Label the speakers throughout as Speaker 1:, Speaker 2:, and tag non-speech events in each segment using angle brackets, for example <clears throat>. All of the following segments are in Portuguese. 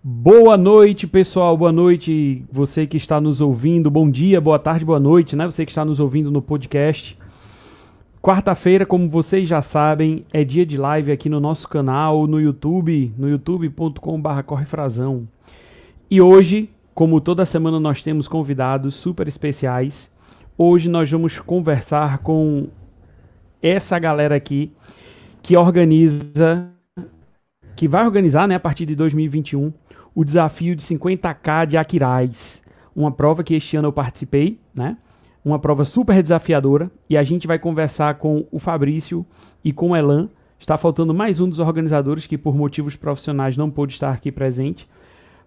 Speaker 1: Boa noite, pessoal. Boa noite, você que está nos ouvindo. Bom dia, boa tarde, boa noite, né? Você que está nos ouvindo no podcast. Quarta-feira, como vocês já sabem, é dia de live aqui no nosso canal, no YouTube, no youtube.com.br correfrazão. E hoje, como toda semana nós temos convidados super especiais, hoje nós vamos conversar com essa galera aqui que organiza, que vai organizar, né, a partir de 2021, o desafio de 50k de Aquiraz, uma prova que este ano eu participei, né? uma prova super desafiadora e a gente vai conversar com o Fabrício e com o Elan. Está faltando mais um dos organizadores que por motivos profissionais não pôde estar aqui presente,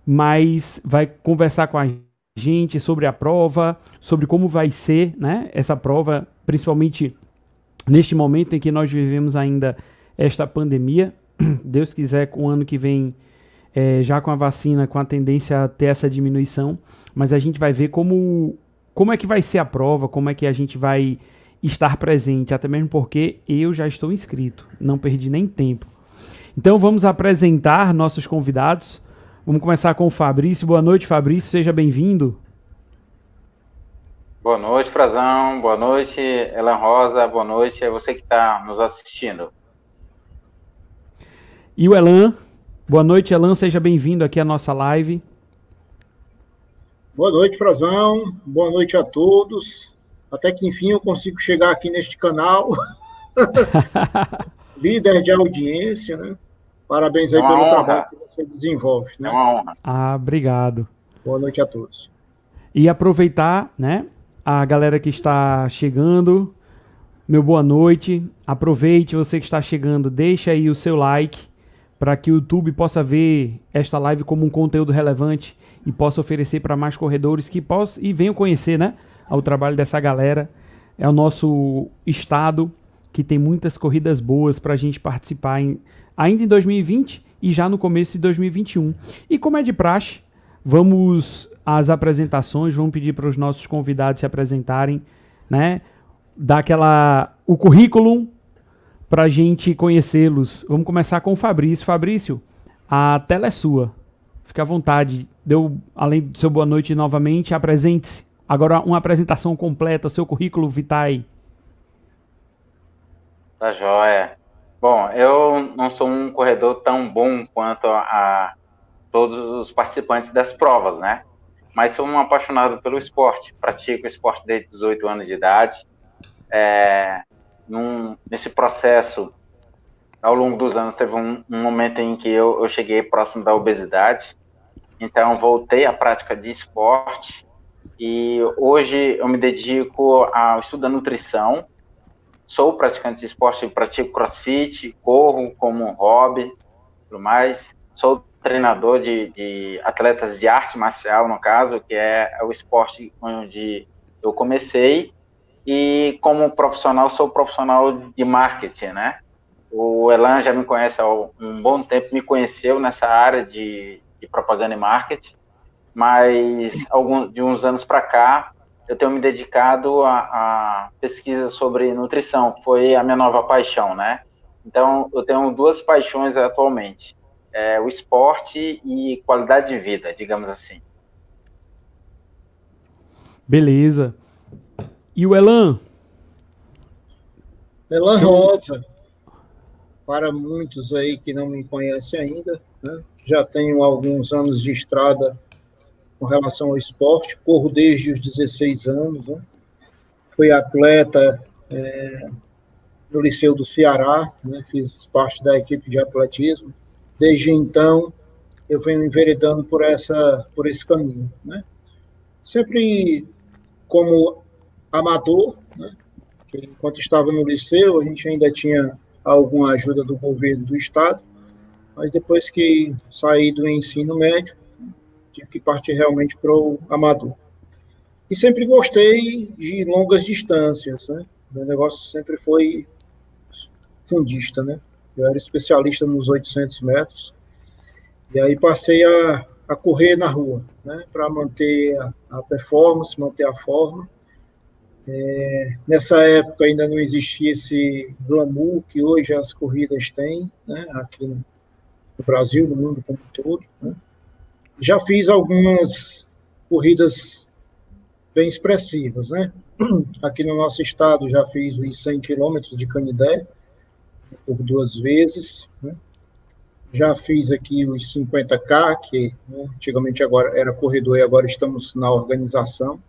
Speaker 1: mas vai conversar com a gente sobre a prova, sobre como vai ser, né, essa prova, principalmente neste momento em que nós vivemos ainda esta pandemia. <clears throat> Deus quiser, com o ano que vem, é, já com a vacina, com a tendência a ter essa diminuição, mas a gente vai ver como como é que vai ser a prova, como é que a gente vai estar presente, até mesmo porque eu já estou inscrito, não perdi nem tempo. Então vamos apresentar nossos convidados. Vamos começar com o Fabrício. Boa noite, Fabrício, seja bem-vindo.
Speaker 2: Boa noite, Frazão. Boa noite, Elan Rosa. Boa noite, é você que está nos assistindo.
Speaker 1: E o Elan. Boa noite, Elan. Seja bem-vindo aqui à nossa live.
Speaker 3: Boa noite, Frazão. Boa noite a todos. Até que enfim eu consigo chegar aqui neste canal. <laughs> Líder de audiência, né? Parabéns aí é pelo honra. trabalho que você desenvolve. Né? É uma
Speaker 1: honra. Ah, obrigado.
Speaker 3: Boa noite a todos.
Speaker 1: E aproveitar, né? A galera que está chegando, meu boa noite. Aproveite, você que está chegando, deixa aí o seu like para que o YouTube possa ver esta live como um conteúdo relevante e possa oferecer para mais corredores que possam e venham conhecer, né, o trabalho dessa galera. É o nosso estado que tem muitas corridas boas para a gente participar em, ainda em 2020 e já no começo de 2021. E como é de praxe, vamos às apresentações, vamos pedir para os nossos convidados se apresentarem, né? Dar aquela o currículo para a gente conhecê-los. Vamos começar com o Fabrício. Fabrício, a tela é sua. Fique à vontade. Deu, além do seu boa noite novamente, apresente-se. Agora uma apresentação completa, seu currículo vitae.
Speaker 2: Tá joia. Bom, eu não sou um corredor tão bom quanto a, todos os participantes das provas, né? Mas sou um apaixonado pelo esporte. Pratico esporte desde 18 anos de idade. É, num, nesse processo, ao longo dos anos, teve um, um momento em que eu, eu cheguei próximo da obesidade. Então, voltei à prática de esporte e hoje eu me dedico ao estudo da nutrição. Sou praticante de esporte, pratico crossfit, corro como um hobby, tudo mais. Sou treinador de, de atletas de arte marcial, no caso, que é o esporte onde eu comecei. E como profissional, sou profissional de marketing, né? O Elan já me conhece há um bom tempo, me conheceu nessa área de, de propaganda e marketing, mas algum, de uns anos para cá eu tenho me dedicado a, a pesquisa sobre nutrição, foi a minha nova paixão, né? Então eu tenho duas paixões atualmente, é, o esporte e qualidade de vida, digamos assim.
Speaker 1: Beleza. E o Elan?
Speaker 3: Elan Rosa, para muitos aí que não me conhecem ainda, né? já tenho alguns anos de estrada com relação ao esporte, corro desde os 16 anos, né? fui atleta é, no Liceu do Ceará, né? fiz parte da equipe de atletismo. Desde então, eu venho enveredando por, essa, por esse caminho. Né? Sempre como amador, né? enquanto estava no liceu, a gente ainda tinha alguma ajuda do governo do estado, mas depois que saí do ensino médio, tive que partir realmente para o amador. E sempre gostei de longas distâncias, né? Meu negócio sempre foi fundista, né? Eu era especialista nos 800 metros, e aí passei a, a correr na rua, né? Para manter a, a, performance, manter a forma. É, nessa época ainda não existia esse glamour que hoje as corridas têm, né? Aqui no, Brasil, no mundo como um todo. Né? Já fiz algumas corridas bem expressivas, né? Aqui no nosso estado já fiz os 100 quilômetros de Canidé por duas vezes, né? Já fiz aqui os 50K, que né, antigamente agora era corredor e agora estamos na organização.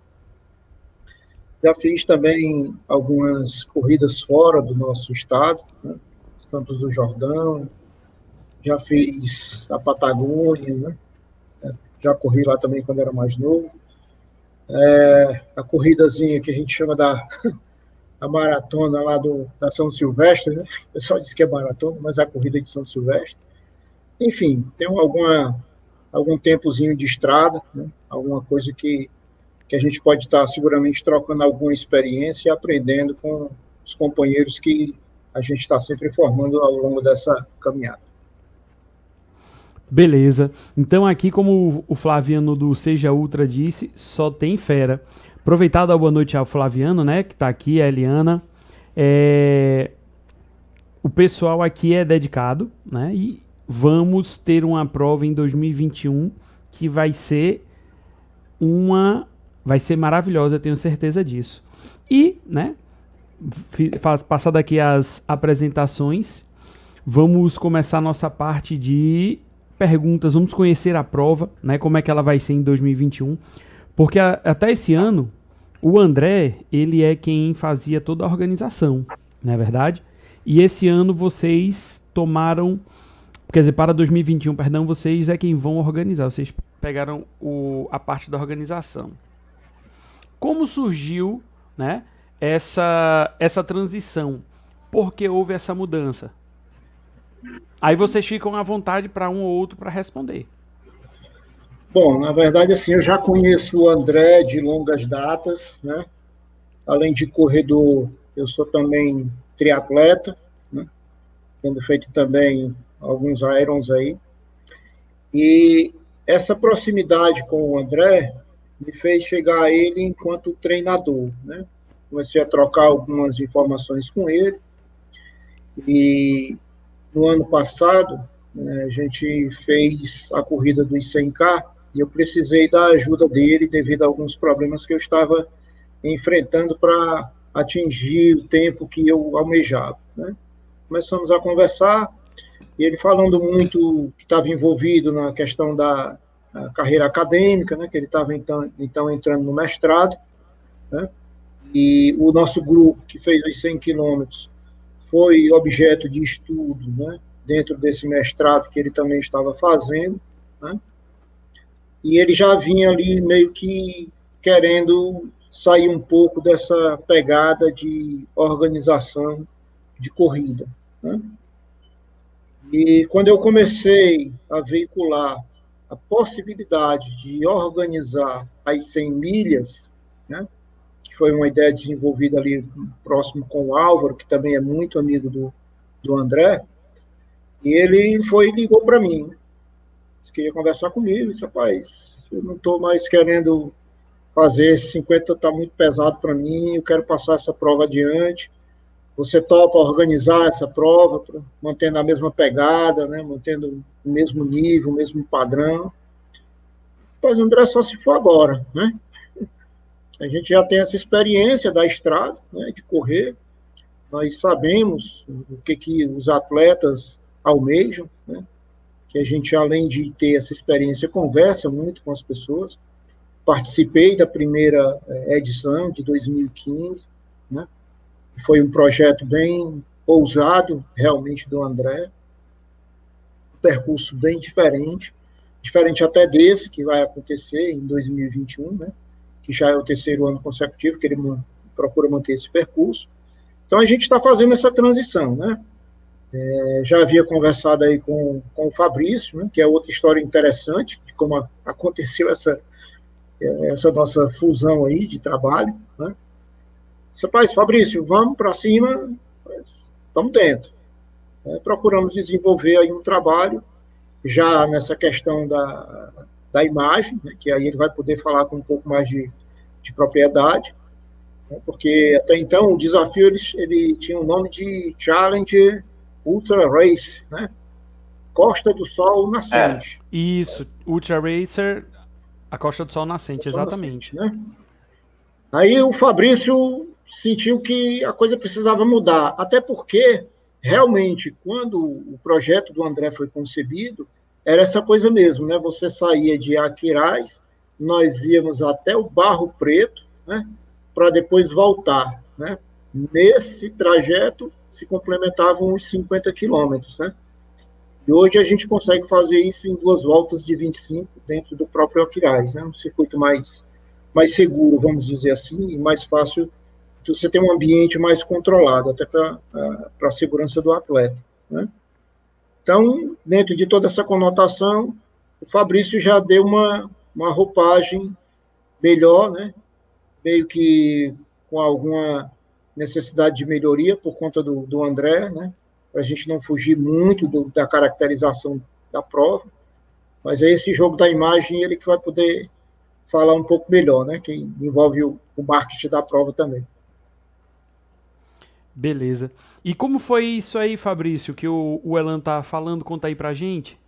Speaker 3: Já fiz também algumas corridas fora do nosso estado, né? Campos do Jordão, já fiz a Patagônia, né? já corri lá também quando era mais novo. É, a corridazinha que a gente chama da <laughs> a maratona lá do, da São Silvestre, né? O pessoal diz que é maratona, mas é a corrida de São Silvestre. Enfim, tem alguma, algum tempozinho de estrada, né? alguma coisa que, que a gente pode estar seguramente trocando alguma experiência e aprendendo com os companheiros que a gente está sempre formando ao longo dessa caminhada.
Speaker 1: Beleza. Então aqui, como o Flaviano do Seja Ultra disse, só tem fera. Aproveitado a boa noite ao Flaviano, né, que está aqui, a Eliana. É... O pessoal aqui é dedicado, né, e vamos ter uma prova em 2021 que vai ser uma... vai ser maravilhosa, eu tenho certeza disso. E, né, passar daqui as apresentações, vamos começar a nossa parte de perguntas, vamos conhecer a prova, né, como é que ela vai ser em 2021, porque a, até esse ano o André, ele é quem fazia toda a organização, não é verdade? E esse ano vocês tomaram, quer dizer, para 2021, perdão, vocês é quem vão organizar, vocês pegaram o, a parte da organização. Como surgiu, né, essa essa transição? Por que houve essa mudança? Aí vocês ficam à vontade para um ou outro para responder.
Speaker 3: Bom, na verdade, assim, eu já conheço o André de longas datas, né? Além de corredor, eu sou também triatleta, né? Tendo feito também alguns irons aí. E essa proximidade com o André me fez chegar a ele enquanto treinador, né? Comecei a trocar algumas informações com ele e no ano passado, né, a gente fez a corrida dos 100K e eu precisei da ajuda dele devido a alguns problemas que eu estava enfrentando para atingir o tempo que eu almejava. Né? Começamos a conversar e ele falando muito que estava envolvido na questão da carreira acadêmica, né, que ele estava então, então entrando no mestrado, né, e o nosso grupo que fez os 100 quilômetros foi objeto de estudo, né, dentro desse mestrado que ele também estava fazendo, né, e ele já vinha ali meio que querendo sair um pouco dessa pegada de organização de corrida. Né? E quando eu comecei a veicular a possibilidade de organizar as 100 milhas, né, que foi uma ideia desenvolvida ali próximo com o Álvaro, que também é muito amigo do, do André, e ele foi e ligou para mim. Né? Disse que ia conversar comigo, disse, rapaz, eu não estou mais querendo fazer, 50 está muito pesado para mim, eu quero passar essa prova adiante. Você topa organizar essa prova, mantendo a mesma pegada, né, mantendo o mesmo nível, o mesmo padrão. Pois André só se for agora, né? A gente já tem essa experiência da estrada, né, de correr. Nós sabemos o que, que os atletas almejam, né? que a gente, além de ter essa experiência, conversa muito com as pessoas. Participei da primeira eh, edição, de 2015, né? Foi um projeto bem ousado, realmente, do André, um percurso bem diferente, diferente até desse que vai acontecer em 2021, né? que já é o terceiro ano consecutivo que ele procura manter esse percurso. Então, a gente está fazendo essa transição, né? É, já havia conversado aí com, com o Fabrício, né, que é outra história interessante de como aconteceu essa, essa nossa fusão aí de trabalho, né? Rapaz, Fabrício, vamos para cima, estamos dentro. É, procuramos desenvolver aí um trabalho já nessa questão da, da imagem, né, que aí ele vai poder falar com um pouco mais de, de propriedade, né, porque até então o desafio ele, ele tinha o nome de Challenger Ultra Race, né? Costa do Sol Nascente.
Speaker 1: É. Isso, Ultra Racer, a Costa do Sol Nascente, exatamente.
Speaker 3: Nascente, né? Aí o Fabrício sentiu que a coisa precisava mudar, até porque realmente quando o projeto do André foi concebido, era essa coisa mesmo, né? Você saía de Aquiraz, nós íamos até o Barro Preto, né? Para depois voltar, né? Nesse trajeto se complementavam os 50 quilômetros, né? E hoje a gente consegue fazer isso em duas voltas de 25 dentro do próprio Aquiraz, né? Um circuito mais mais seguro, vamos dizer assim, e mais fácil de você ter um ambiente mais controlado, até para a segurança do atleta, né? Então, dentro de toda essa conotação, o Fabrício já deu uma, uma roupagem melhor, né? meio que com alguma necessidade de melhoria por conta do, do André, né? para a gente não fugir muito do, da caracterização da prova. Mas é esse jogo da imagem ele que vai poder falar um pouco melhor, né? que envolve o, o marketing da prova também.
Speaker 1: Beleza. E como foi isso aí, Fabrício, que o, o Elan tá falando? Conta aí pra gente.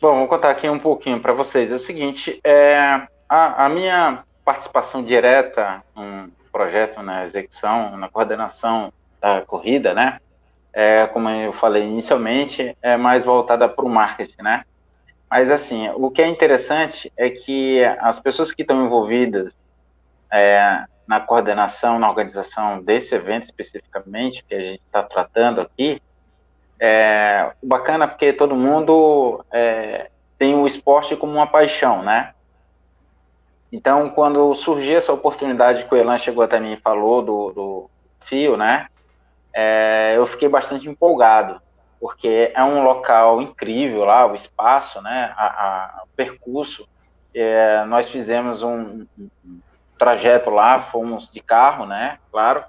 Speaker 2: Bom, vou contar aqui um pouquinho para vocês. É o seguinte, é, a, a, minha participação direta no projeto, na execução, na coordenação da corrida, né? É, como eu falei inicialmente, é mais voltada para o marketing, né? Mas, assim, o que é interessante é que as pessoas que estão envolvidas é, na coordenação, na organização desse evento especificamente, que a gente está tratando aqui, é bacana porque todo mundo é, tem o esporte como uma paixão, né? Então, quando surgiu essa oportunidade que o Elan chegou até mim e falou do, do fio, né? É, eu fiquei bastante empolgado, porque é um local incrível lá, o espaço, né? A, a o percurso. É, nós fizemos um, um trajeto lá, fomos de carro, né? Claro,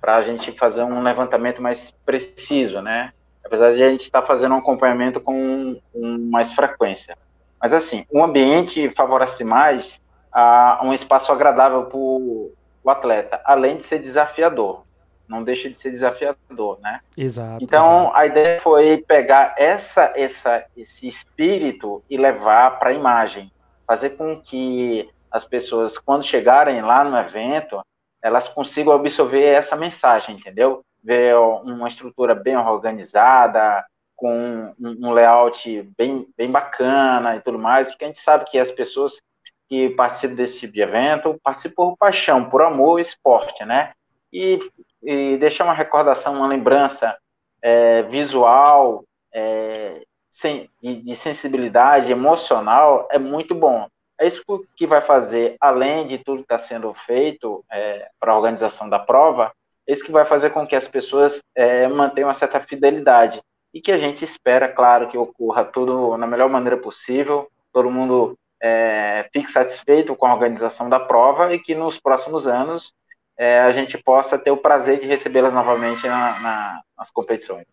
Speaker 2: para a gente fazer um levantamento mais preciso, né? Apesar de a gente estar tá fazendo um acompanhamento com, com, mais frequência. Mas assim, o ambiente favorece mais a um espaço agradável para o atleta, além de ser desafiador. Não deixa de ser desafiador, né?
Speaker 1: Exato.
Speaker 2: Então, a ideia foi pegar essa, essa, esse espírito e levar para a imagem, fazer com que as pessoas, quando chegarem lá no evento, elas consigam absorver essa mensagem, entendeu? Ver uma estrutura bem organizada, com um layout bem, bem bacana e tudo mais, porque a gente sabe que as pessoas que participam desse tipo de evento participam por paixão, por amor e esporte, né? E, e deixar uma recordação, uma lembrança é, visual, é, sem, de, de sensibilidade emocional é muito bom. É isso que vai fazer, além de tudo que está sendo feito é, para a organização da prova, é isso que vai fazer com que as pessoas é, mantenham uma certa fidelidade e que a gente espera, claro, que ocorra tudo na melhor maneira possível, todo mundo é, fique satisfeito com a organização da prova e que nos próximos anos é, a gente possa ter o prazer de recebê-las novamente na, na, nas competições.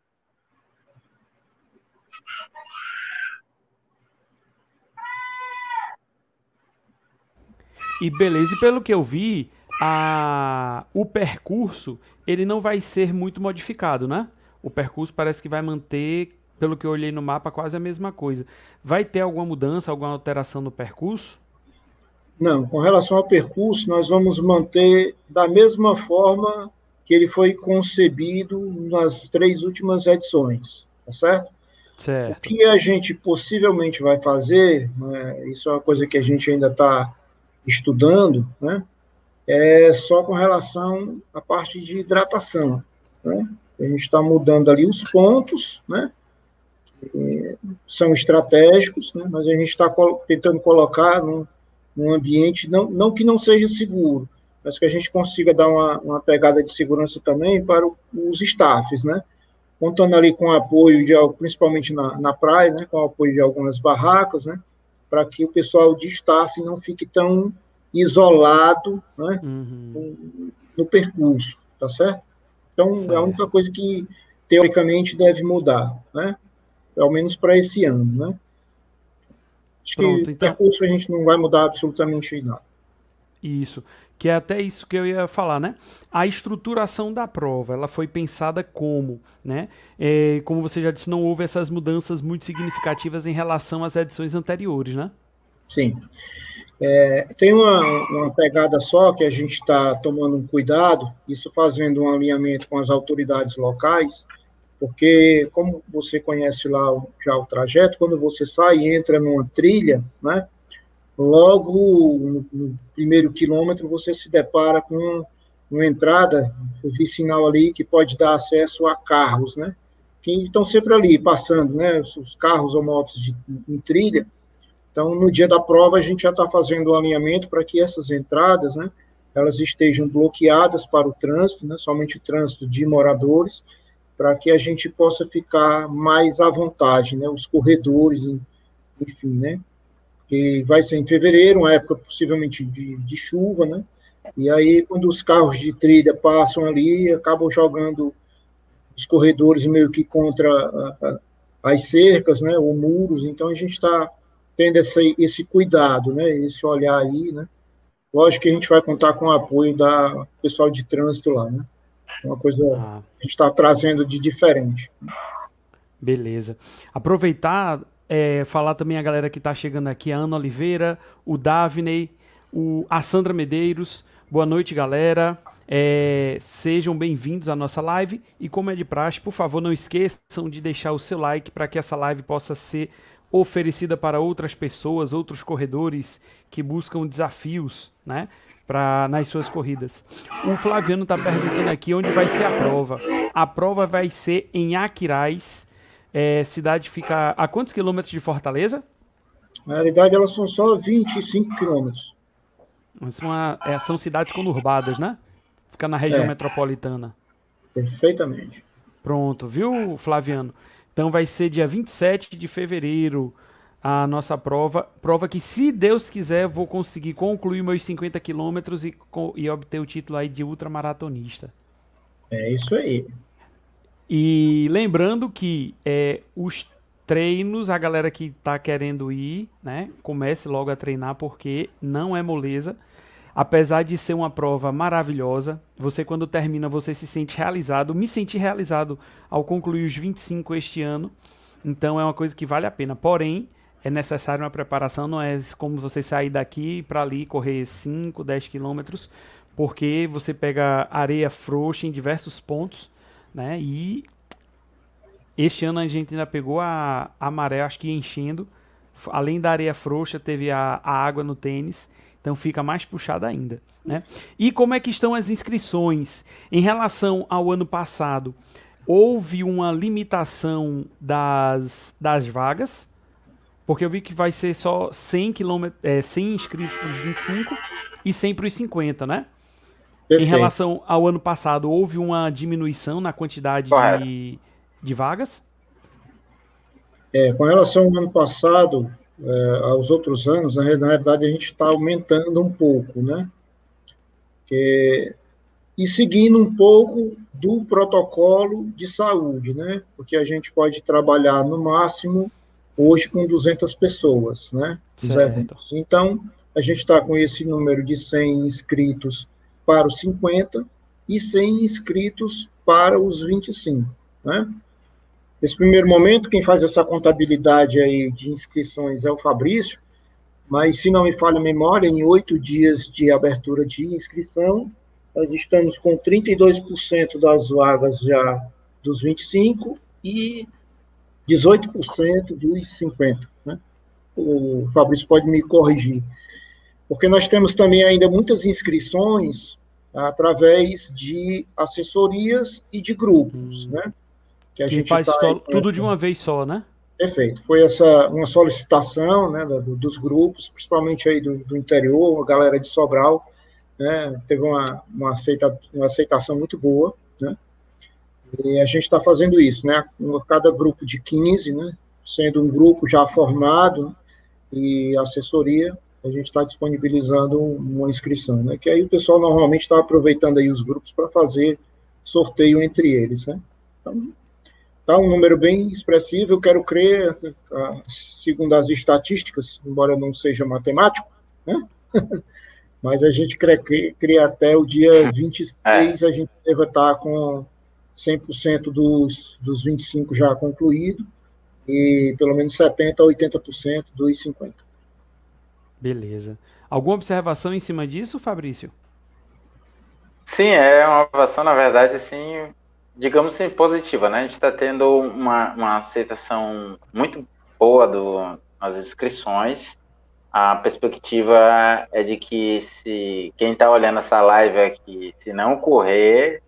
Speaker 1: E beleza, e pelo que eu vi, a, o percurso ele não vai ser muito modificado, né? O percurso parece que vai manter, pelo que eu olhei no mapa, quase a mesma coisa. Vai ter alguma mudança, alguma alteração no percurso?
Speaker 3: Não, com relação ao percurso, nós vamos manter da mesma forma que ele foi concebido nas três últimas edições, tá certo?
Speaker 1: Certo.
Speaker 3: O que a gente possivelmente vai fazer, né, isso é uma coisa que a gente ainda está estudando, né, é só com relação à parte de hidratação. Né? A gente está mudando ali os pontos, né, são estratégicos, né, mas a gente está tentando colocar num, num, ambiente, não, não que não seja seguro, mas que a gente consiga dar uma, uma pegada de segurança também para o, os staffs, né? Contando ali com o apoio, de, principalmente na, na praia, né, com o apoio de algumas barracas, né? Para que o pessoal de staff não fique tão isolado né, uhum. no percurso, tá certo? Então, é a única coisa que, teoricamente, deve mudar, né? Pelo menos para esse ano, né? Acho Pronto, que então... o percurso a gente não vai mudar absolutamente nada.
Speaker 1: Isso. Que é até isso que eu ia falar, né? A estruturação da prova, ela foi pensada como, né? É, como você já disse, não houve essas mudanças muito significativas em relação às edições anteriores, né?
Speaker 3: Sim. É, tem uma, uma pegada só que a gente está tomando um cuidado, isso fazendo um alinhamento com as autoridades locais, porque como você conhece lá já o trajeto, quando você sai e entra numa trilha, né, logo no, no primeiro quilômetro você se depara com uma entrada, eu vi sinal ali que pode dar acesso a carros, né, que estão sempre ali passando, né, os carros ou motos de, em trilha, então, no dia da prova, a gente já está fazendo o alinhamento para que essas entradas, né, elas estejam bloqueadas para o trânsito, né, somente o trânsito de moradores, para que a gente possa ficar mais à vontade, né, os corredores, enfim, né, que vai ser em fevereiro, uma época possivelmente de, de chuva, né, e aí quando os carros de trilha passam ali, acabam jogando os corredores meio que contra a, a, as cercas, né, ou muros, então a gente está tendo esse, esse cuidado, né, esse olhar aí, né, lógico que a gente vai contar com o apoio da pessoal de trânsito lá, né, uma coisa ah. que a gente está trazendo de diferente.
Speaker 1: Beleza. Aproveitar, é, falar também a galera que está chegando aqui, a Ana Oliveira, o Davney, o, a Sandra Medeiros, boa noite, galera. É, sejam bem-vindos à nossa live e como é de praxe, por favor, não esqueçam de deixar o seu like para que essa live possa ser oferecida para outras pessoas, outros corredores que buscam desafios, né? Pra, nas suas corridas. O Flaviano está perguntando aqui onde vai ser a prova. A prova vai ser em Aquiraz. É, cidade fica a quantos quilômetros de Fortaleza?
Speaker 3: Na realidade, elas são só 25 quilômetros.
Speaker 1: São, é, são cidades conurbadas, né? Fica na região é. metropolitana.
Speaker 3: Perfeitamente.
Speaker 1: Pronto, viu, Flaviano? Então vai ser dia 27 de fevereiro a nossa prova. Prova que, se Deus quiser, vou conseguir concluir meus 50 quilômetros e, e obter o título aí de ultramaratonista.
Speaker 3: É isso aí.
Speaker 1: E lembrando que é, os treinos, a galera que está querendo ir, né, comece logo a treinar porque não é moleza. Apesar de ser uma prova maravilhosa, você quando termina, você se sente realizado. Me senti realizado ao concluir os 25 este ano. Então é uma coisa que vale a pena. Porém, é necessário uma preparação, não é como você sair daqui para ali correr 5, 10 quilômetros, porque você pega areia frouxa em diversos pontos, né? E este ano a gente ainda pegou a, a maré, acho que enchendo. Além da areia frouxa, teve a, a água no tênis. Então fica mais puxado ainda. Né? E como é que estão as inscrições? Em relação ao ano passado, houve uma limitação das, das vagas, porque eu vi que vai ser só 100, km, é, 100 inscritos para os 25 e 100 para os 50, né? Perfeito. Em relação ao ano passado, houve uma diminuição na quantidade de, de vagas?
Speaker 3: É, com relação ao ano passado, é, aos outros anos, na realidade, a gente está aumentando um pouco, né? Que, e seguindo um pouco do protocolo de saúde, né? Porque a gente pode trabalhar no máximo hoje com 200 pessoas, né? Eventos. Então, a gente está com esse número de 100 inscritos para os 50 e 100 inscritos para os 25, né? Nesse primeiro momento, quem faz essa contabilidade aí de inscrições é o Fabrício, mas se não me falha a memória, em oito dias de abertura de inscrição, nós estamos com 32% das vagas já dos 25 e 18% dos 50. Né? O Fabrício pode me corrigir. Porque nós temos também ainda muitas inscrições através de assessorias e de grupos, hum. né?
Speaker 1: que a que gente faz tá tudo de uma vez só, né?
Speaker 3: Perfeito. Foi essa uma solicitação, né, do, dos grupos, principalmente aí do, do, interior, a galera de Sobral, né, teve uma, uma, aceita, uma aceitação muito boa, né? E a gente está fazendo isso, né? Cada grupo de 15, né? Sendo um grupo já formado e assessoria, a gente está disponibilizando uma inscrição, né? Que aí o pessoal normalmente está aproveitando aí os grupos para fazer sorteio entre eles, né? Então, Tá um número bem expressivo, eu quero crer, segundo as estatísticas, embora não seja matemático, né? <laughs> Mas a gente crê que até o dia 26 é. a gente deve estar com 100% dos, dos 25 já concluído e pelo menos 70% a 80% dos 50%.
Speaker 1: Beleza. Alguma observação em cima disso, Fabrício?
Speaker 2: Sim, é uma observação, na verdade, assim, digamos assim, positiva, né? A gente está tendo uma, uma aceitação muito boa do, das inscrições. A perspectiva é de que se quem está olhando essa live aqui, se não correr,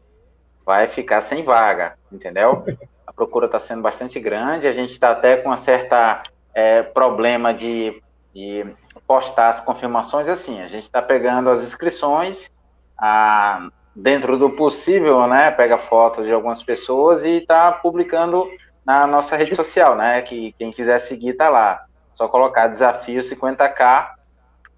Speaker 2: vai ficar sem vaga, entendeu? A procura está sendo bastante grande, a gente está até com uma certa é, problema de, de postar as confirmações assim, a gente está pegando as inscrições, a, dentro do possível, né, pega fotos de algumas pessoas e está publicando na nossa rede social, né, que quem quiser seguir está lá, só colocar desafio 50k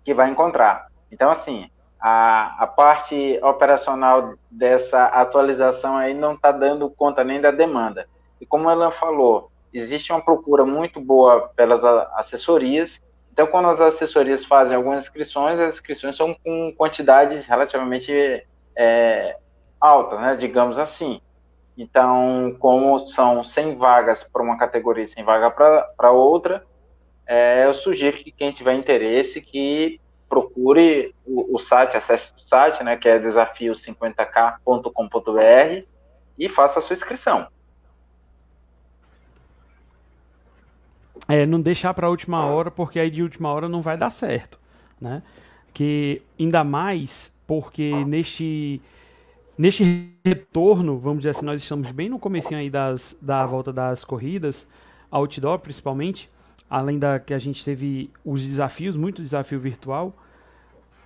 Speaker 2: que vai encontrar. Então, assim, a, a parte operacional dessa atualização aí não está dando conta nem da demanda. E como ela falou, existe uma procura muito boa pelas assessorias. Então, quando as assessorias fazem algumas inscrições, as inscrições são com quantidades relativamente é, altas, né, digamos assim. Então, como são 100 vagas para uma categoria e 100 vagas para outra, é, eu sugiro que quem tiver interesse que procure o, o site, acesse o site, né, que é desafio50k.com.br e faça a sua inscrição.
Speaker 1: É, não deixar para a última hora, porque aí de última hora não vai dar certo, né? Que ainda mais porque neste neste retorno, vamos dizer assim, nós estamos bem no comecinho aí das, da volta das corridas, outdoor principalmente, além da que a gente teve os desafios, muito desafio virtual,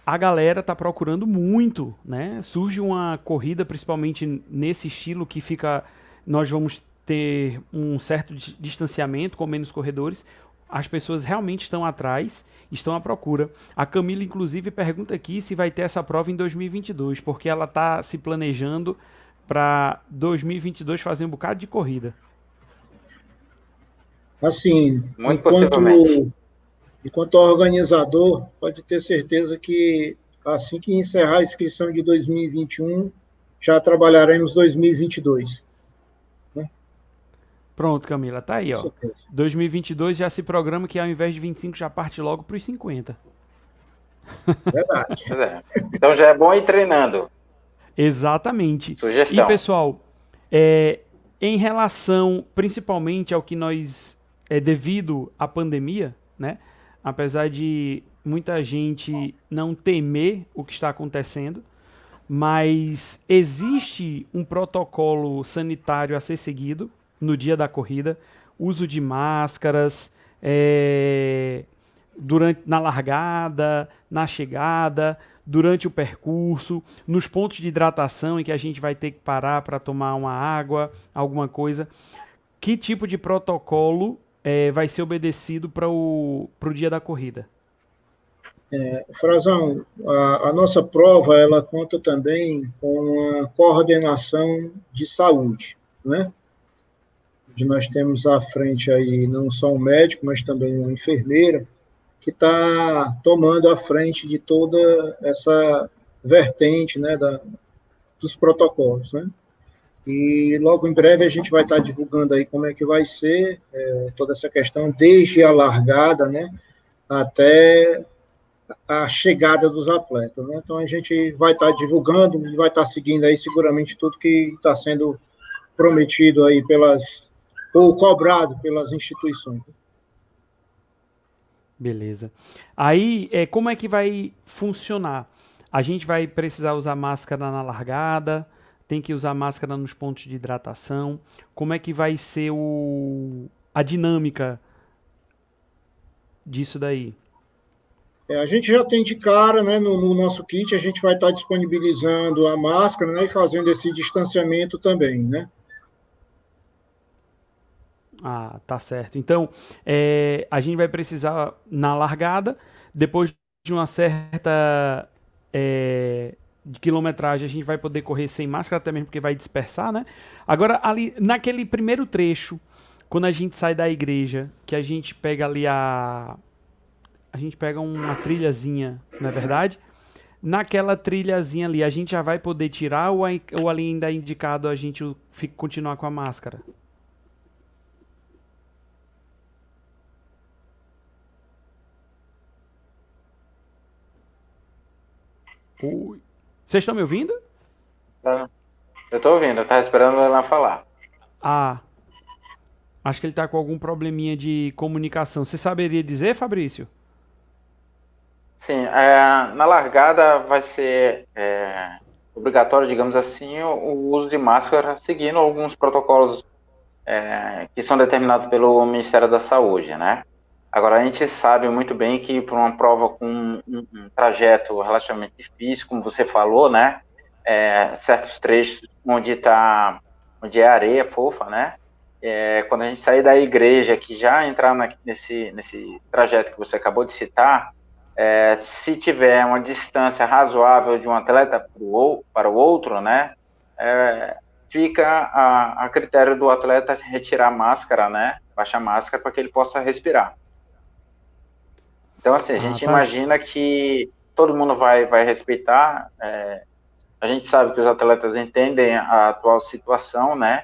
Speaker 1: a galera tá procurando muito, né? Surge uma corrida, principalmente nesse estilo que fica, nós vamos ter um certo distanciamento com menos corredores. As pessoas realmente estão atrás, estão à procura. A Camila, inclusive, pergunta aqui se vai ter essa prova em 2022, porque ela está se planejando para 2022 fazer um bocado de corrida.
Speaker 3: Assim, Muito enquanto, enquanto organizador, pode ter certeza que assim que encerrar a inscrição de 2021, já trabalharemos 2022.
Speaker 1: Pronto, Camila, tá aí, ó. 2022 já se programa que ao invés de 25 já parte logo para os 50.
Speaker 2: Verdade. <laughs> É. Então já é bom ir treinando.
Speaker 1: Exatamente. Sugestão. E pessoal, é, em relação principalmente ao que nós é devido à pandemia, né? Apesar de muita gente não temer o que está acontecendo, mas existe um protocolo sanitário a ser seguido no dia da corrida, uso de máscaras, é, durante na largada, na chegada, durante o percurso, nos pontos de hidratação em que a gente vai ter que parar para tomar uma água, alguma coisa. Que tipo de protocolo é, vai ser obedecido para o dia da corrida?
Speaker 3: É, Frazão, a, a, nossa prova ela conta também com a coordenação de saúde, né? De nós temos à frente aí não só um médico, mas também uma enfermeira que está tomando a frente de toda essa vertente, né, da, dos protocolos, né? E logo em breve a gente vai estar divulgando aí como é que vai ser é, toda essa questão, desde a largada, né, até a chegada dos atletas. Né? Então a gente vai estar divulgando e vai estar seguindo aí seguramente tudo que está sendo prometido aí pelas ou cobrado pelas instituições.
Speaker 1: Beleza. Aí, é, como é que vai funcionar? A gente vai precisar usar máscara na largada, tem que usar máscara nos pontos de hidratação? Como é que vai ser o, a dinâmica disso daí?
Speaker 3: É, a gente já tem de cara, né, no, no, nosso kit, a gente vai estar disponibilizando a máscara, né, e fazendo esse distanciamento também, né?
Speaker 1: Ah, tá certo. Então, é, a gente vai precisar na largada, depois de uma certa é, de quilometragem a gente vai poder correr sem máscara, até mesmo porque vai dispersar, né? Agora, ali, naquele primeiro trecho, quando a gente sai da igreja, que a gente pega ali a. A gente pega uma trilhazinha, não é verdade? naquela trilhazinha ali, a gente já vai poder tirar ou, ou ali ainda é indicado a gente continuar com a máscara? Oi. Vocês estão me ouvindo?
Speaker 2: Tá. Eu estou ouvindo, eu esperando ela falar.
Speaker 1: Ah. Acho que ele está com algum probleminha de comunicação. Você saberia dizer, Fabrício?
Speaker 2: Sim, é, na largada vai ser é, obrigatório, digamos assim, o, o, uso de máscara, seguindo alguns protocolos é, que são determinados pelo Ministério da Saúde, né? Agora, a gente sabe muito bem que para uma prova com um, um, trajeto relativamente difícil, como você falou, né? É, certos trechos onde, tá, onde é areia fofa, né? É, quando a gente sair da igreja, que já entrar na, nesse, nesse trajeto que você acabou de citar, é, se tiver uma distância razoável de um atleta para o outro, né, é, fica a, a, critério do atleta retirar a máscara, né, baixar a máscara para que ele possa respirar. Então, assim, a ah, gente tá. imagina que todo mundo vai, vai respeitar, é, a gente sabe que os atletas entendem a atual situação, né,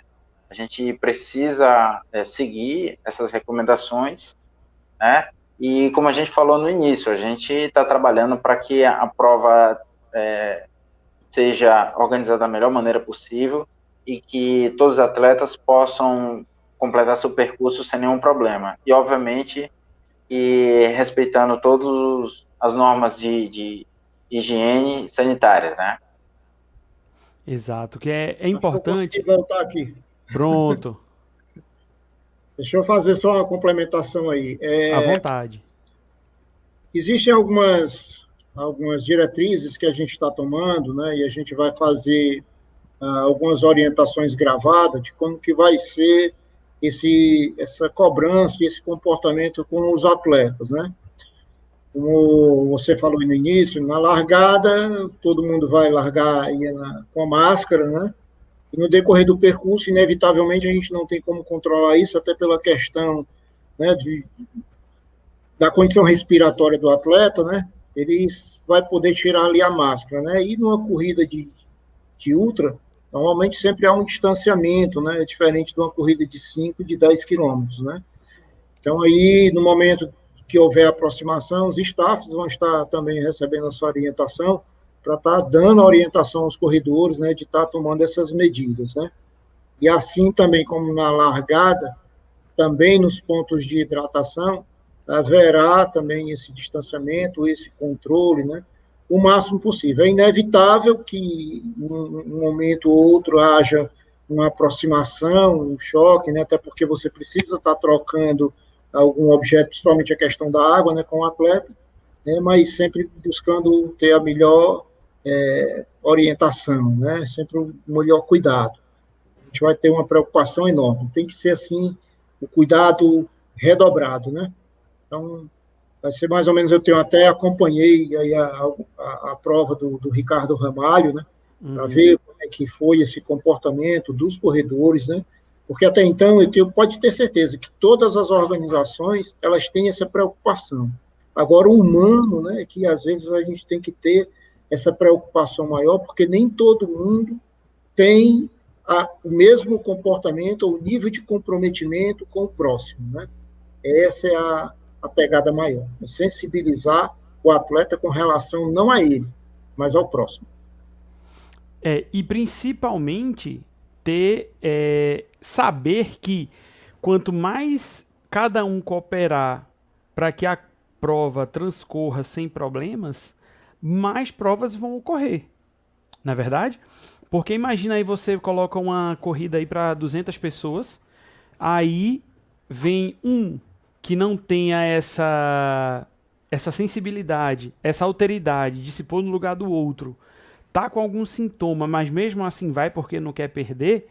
Speaker 2: a gente precisa é, seguir essas recomendações, né, e como a gente falou no início, a gente está trabalhando para que a prova é, seja organizada da melhor maneira possível e que todos os atletas possam completar seu percurso sem nenhum problema. E, obviamente, e respeitando todas as normas de, de higiene sanitárias, né?
Speaker 1: Exato, que é, é importante.
Speaker 3: voltar aqui.
Speaker 1: Pronto. <laughs>
Speaker 3: Deixa eu fazer só uma complementação aí.
Speaker 1: É, à vontade.
Speaker 3: Existem algumas, algumas diretrizes que a gente está tomando, né, e a gente vai fazer ah, algumas orientações gravadas de como que vai ser esse, essa cobrança e esse comportamento com os atletas, né? Como você falou no início, na largada, todo mundo vai largar na, com a máscara, né? E no decorrer do percurso, inevitavelmente, a gente não tem como controlar isso, até pela questão né, de, da condição respiratória do atleta, né? Ele vai poder tirar ali a máscara, né? E numa corrida de, de ultra, normalmente sempre há um distanciamento, né? Diferente de uma corrida de 5, de 10 quilômetros, né? Então, aí, no momento que houver aproximação, os staffs vão estar também recebendo a sua orientação, para estar dando a orientação aos corredores, né, de estar tomando essas medidas, né. E assim também como na largada, também nos pontos de hidratação, haverá também esse distanciamento, esse controle, né, o máximo possível. É inevitável que, um momento ou outro, haja uma aproximação, um choque, né, até porque você precisa estar tá trocando algum objeto, principalmente a questão da água, né, com o atleta, né, mas sempre buscando ter a melhor é, orientação, né? Sempre o melhor cuidado. A gente vai ter uma preocupação enorme. Tem que ser assim, o cuidado redobrado, né? Então, vai ser mais ou menos, eu tenho até acompanhei aí a, a, a prova do, do, Ricardo Ramalho, né? Para uhum. ver como é que foi esse comportamento dos corredores, né? Porque até então, eu tenho, pode ter certeza que todas as organizações, elas têm essa preocupação. Agora, o humano, né, que às vezes a gente tem que ter essa preocupação maior, porque nem todo mundo tem a, o mesmo comportamento, ou nível de comprometimento com o próximo, né? Essa é a, a pegada maior, é sensibilizar o atleta com relação não a ele, mas ao próximo.
Speaker 1: É, e principalmente ter é, saber que quanto mais cada um cooperar para que a prova transcorra sem problemas, mais provas vão ocorrer. Na é verdade? Porque imagina aí você coloca uma corrida aí para 200 pessoas, aí vem um que não tenha essa essa sensibilidade, essa alteridade de se pôr no lugar do outro, tá com algum sintoma, mas mesmo assim vai porque não quer perder,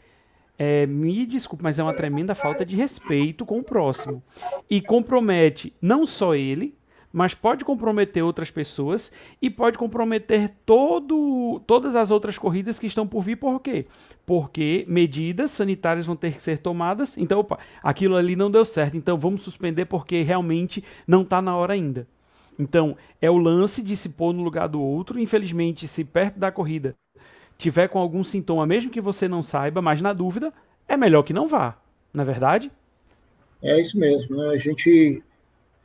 Speaker 1: é, me desculpe, mas é uma tremenda falta de respeito com o próximo. E compromete não só ele, mas pode comprometer outras pessoas e pode comprometer todo, todas as outras corridas que estão por vir. Por quê? Porque medidas sanitárias vão ter que ser tomadas. Então, opa, aquilo ali não deu certo. Então, vamos suspender porque realmente não está na hora ainda. Então, é o lance de se pôr no lugar do outro. Infelizmente, se perto da corrida tiver com algum sintoma, mesmo que você não saiba, mas na dúvida, é melhor que não vá, não é verdade?
Speaker 3: É isso mesmo. Né? A gente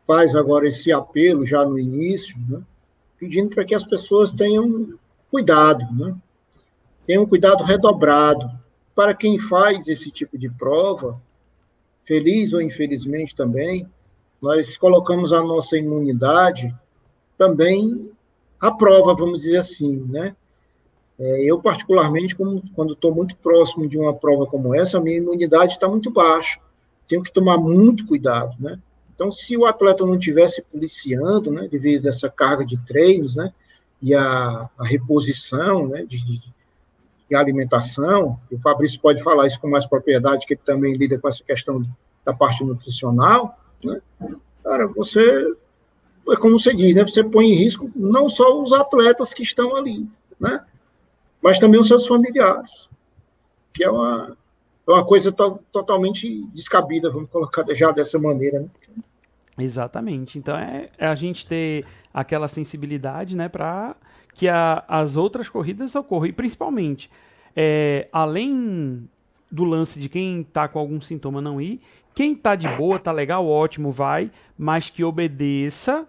Speaker 3: faz agora esse apelo já no início, né? pedindo para que as pessoas tenham cuidado, né? tenham cuidado redobrado. Para quem faz esse tipo de prova, feliz ou infelizmente também, nós colocamos a nossa imunidade também à prova, vamos dizer assim, né? É, eu, particularmente, como, quando estou muito próximo de uma prova como essa, a minha imunidade está muito baixa. Tenho que tomar muito cuidado, né? Então, se o atleta não estivesse policiando, né, devido a essa carga de treinos, né, e a, a reposição, né, de, de, alimentação, o Fabrício pode falar isso com mais propriedade, que ele também lida com essa questão da parte nutricional, né, cara, você, é como você diz, né, você põe em risco não só os atletas que estão ali, né, mas também os seus familiares, que é uma, é uma coisa to totalmente descabida, vamos colocar já dessa maneira. Né?
Speaker 1: Exatamente. Então é, é, a gente ter aquela sensibilidade, né, para que a, as outras corridas ocorram. E principalmente, é, além do lance de quem está com algum sintoma não ir, quem está de boa, está legal, ótimo, vai, mas que obedeça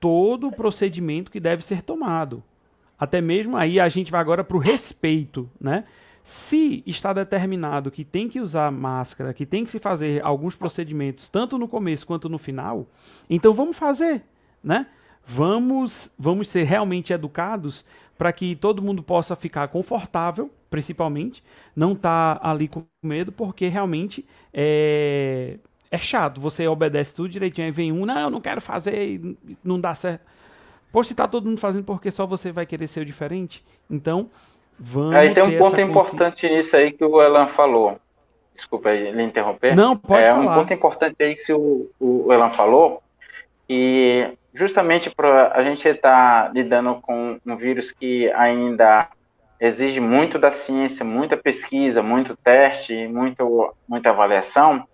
Speaker 1: todo o procedimento que deve ser tomado. Até mesmo aí a gente vai agora para o respeito, né? Se está determinado que tem que usar máscara, que tem que se fazer alguns procedimentos, tanto no começo quanto no final, então vamos fazer, né? Vamos, vamos ser realmente educados para que todo mundo possa ficar confortável, principalmente, não tá ali com medo, porque realmente é, é chato. Você obedece tudo direitinho, aí vem um, não, eu não quero fazer, não dá certo. Poxa, se tá todo mundo fazendo porque só você vai querer ser o diferente, então vamos.
Speaker 2: Aí tem um ponto importante nisso aí que o Elan falou. Desculpa aí, lhe interromper.
Speaker 1: Não, pode
Speaker 2: É
Speaker 1: falar.
Speaker 2: um ponto importante aí que o, o Elan falou, e justamente para a gente estar tá lidando com um vírus que ainda exige muito da ciência, muita pesquisa, muito teste, muito, muita avaliação,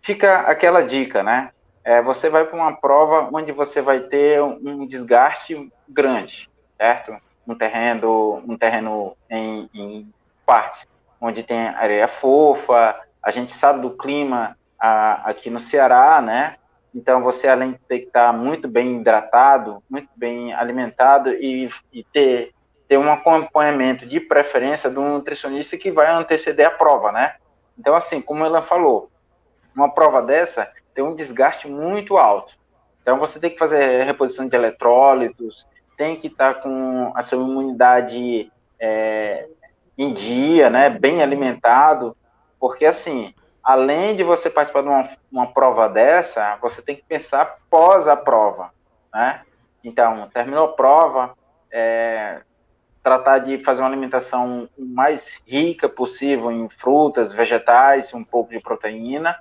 Speaker 2: fica aquela dica, né? é, você vai para uma prova onde você vai ter um desgaste grande, certo? Um terreno, um terreno em, em parte onde tem areia fofa, a gente sabe do clima a, aqui no Ceará, né? Então você além de ter que estar muito bem hidratado, muito bem alimentado e, e ter ter um acompanhamento de preferência do nutricionista que vai anteceder a prova, né? Então assim, como ela falou, uma prova dessa tem um desgaste muito alto. Então você tem que fazer reposição de eletrólitos, tem que estar tá com a sua imunidade é, em dia, né, bem alimentado, porque assim, além de você participar de uma, uma prova dessa, você tem que pensar pós a prova, né? Então, terminou a prova, é, tratar de fazer uma alimentação mais rica possível em frutas, vegetais, um pouco de proteína,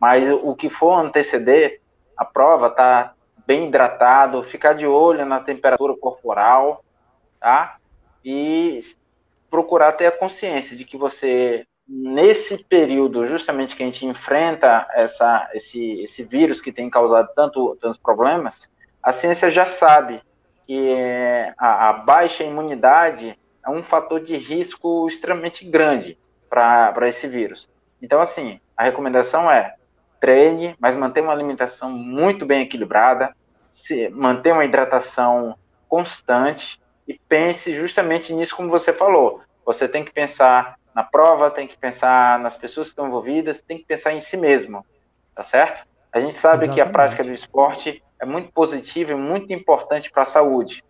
Speaker 2: mas o que for anteceder a prova, tá bem hidratado, ficar de olho na temperatura corporal, tá? E procurar ter a consciência de que você nesse período justamente que a gente enfrenta essa, esse, esse vírus que tem causado tanto, tantos problemas, a ciência já sabe que a, a baixa imunidade é um fator de risco extremamente grande para esse vírus. Então, assim, a recomendação é treine, mas mantenha uma alimentação muito bem equilibrada, se, mantenha uma hidratação constante e pense justamente nisso como você falou. Você tem que pensar na prova, tem que pensar nas pessoas que estão envolvidas, tem que pensar em si mesmo, tá certo? A gente sabe Exatamente. que a prática do esporte é muito positiva e muito importante para a saúde,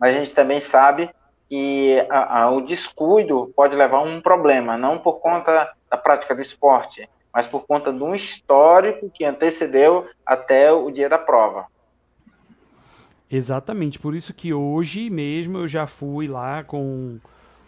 Speaker 2: mas a gente também sabe que a, a, o descuido pode levar a um problema, não por conta da prática do esporte, mas por conta de um histórico que antecedeu até o dia da prova.
Speaker 1: Exatamente, por isso que hoje mesmo eu já fui lá com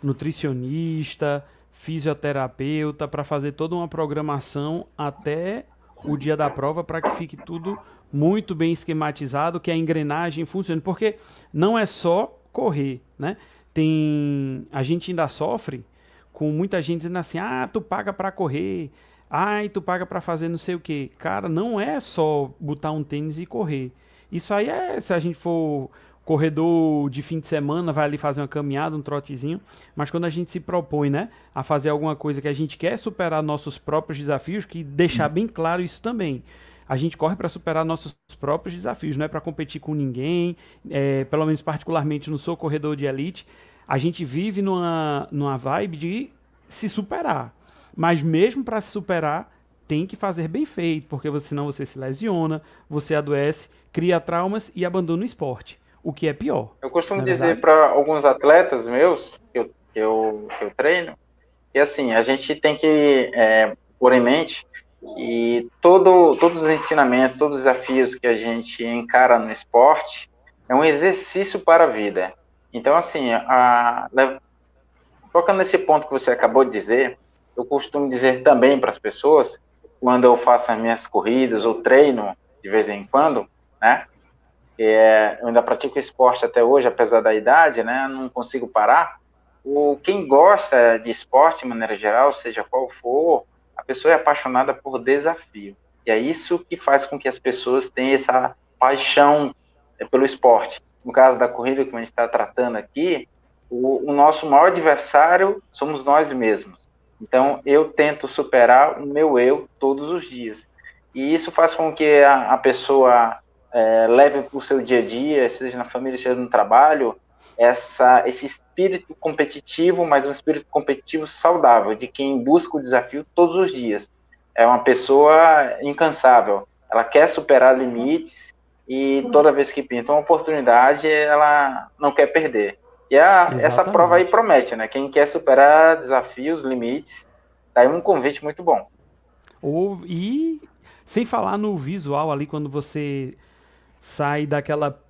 Speaker 1: nutricionista, fisioterapeuta para fazer toda uma programação até o dia da prova para que fique tudo muito bem esquematizado, que a engrenagem funcione, porque não é só correr, né? Tem a gente ainda sofre com muita gente dizendo assim: "Ah, tu paga para correr, Ai, tu paga para fazer não sei o que. Cara, não é só botar um tênis e correr. Isso aí é se a gente for corredor de fim de semana, vai ali fazer uma caminhada, um trotezinho, mas quando a gente se propõe, né, a fazer alguma coisa que a gente quer superar nossos próprios desafios, que deixar bem claro isso também. A gente corre para superar nossos próprios desafios, não é para competir com ninguém, é, pelo menos particularmente não sou corredor de elite. A gente vive numa, numa vibe de se superar. Mas mesmo para se superar, tem que fazer bem feito, porque senão você se lesiona, você adoece, cria traumas e abandona o esporte o que é pior.
Speaker 2: Eu costumo dizer para alguns atletas meus que eu, que eu, que eu treino que assim, a gente tem que é, pôr em mente que todo, todos os ensinamentos, todos os desafios que a gente encara no esporte é um exercício para a vida. Então, assim, a, tocando nesse ponto que você acabou de dizer, eu costumo dizer também para as pessoas, quando eu faço as minhas corridas ou treino de vez em quando, né? é, eu ainda pratico esporte até hoje, apesar da idade, né? Não consigo parar. O, quem gosta de esporte, de maneira geral, seja qual for, a pessoa é apaixonada por desafio. E é isso que faz com que as pessoas tenham essa paixão é, pelo esporte. No caso da corrida que a gente está tratando aqui, o, o nosso maior adversário somos nós mesmos. Então, eu tento superar o meu eu todos os dias. E isso faz com que a, a pessoa é, leve para o seu dia a dia, seja na família, seja no trabalho, essa, esse espírito competitivo, mas um espírito competitivo saudável, de quem busca o desafio todos os dias. É uma pessoa incansável, ela quer superar limites e toda vez que pinta uma oportunidade, ela não quer perder. E a, essa prova aí promete, né? Quem quer superar desafios, limites, tá aí um convite muito bom.
Speaker 1: Ou, e sem falar no visual ali, quando você sai daquela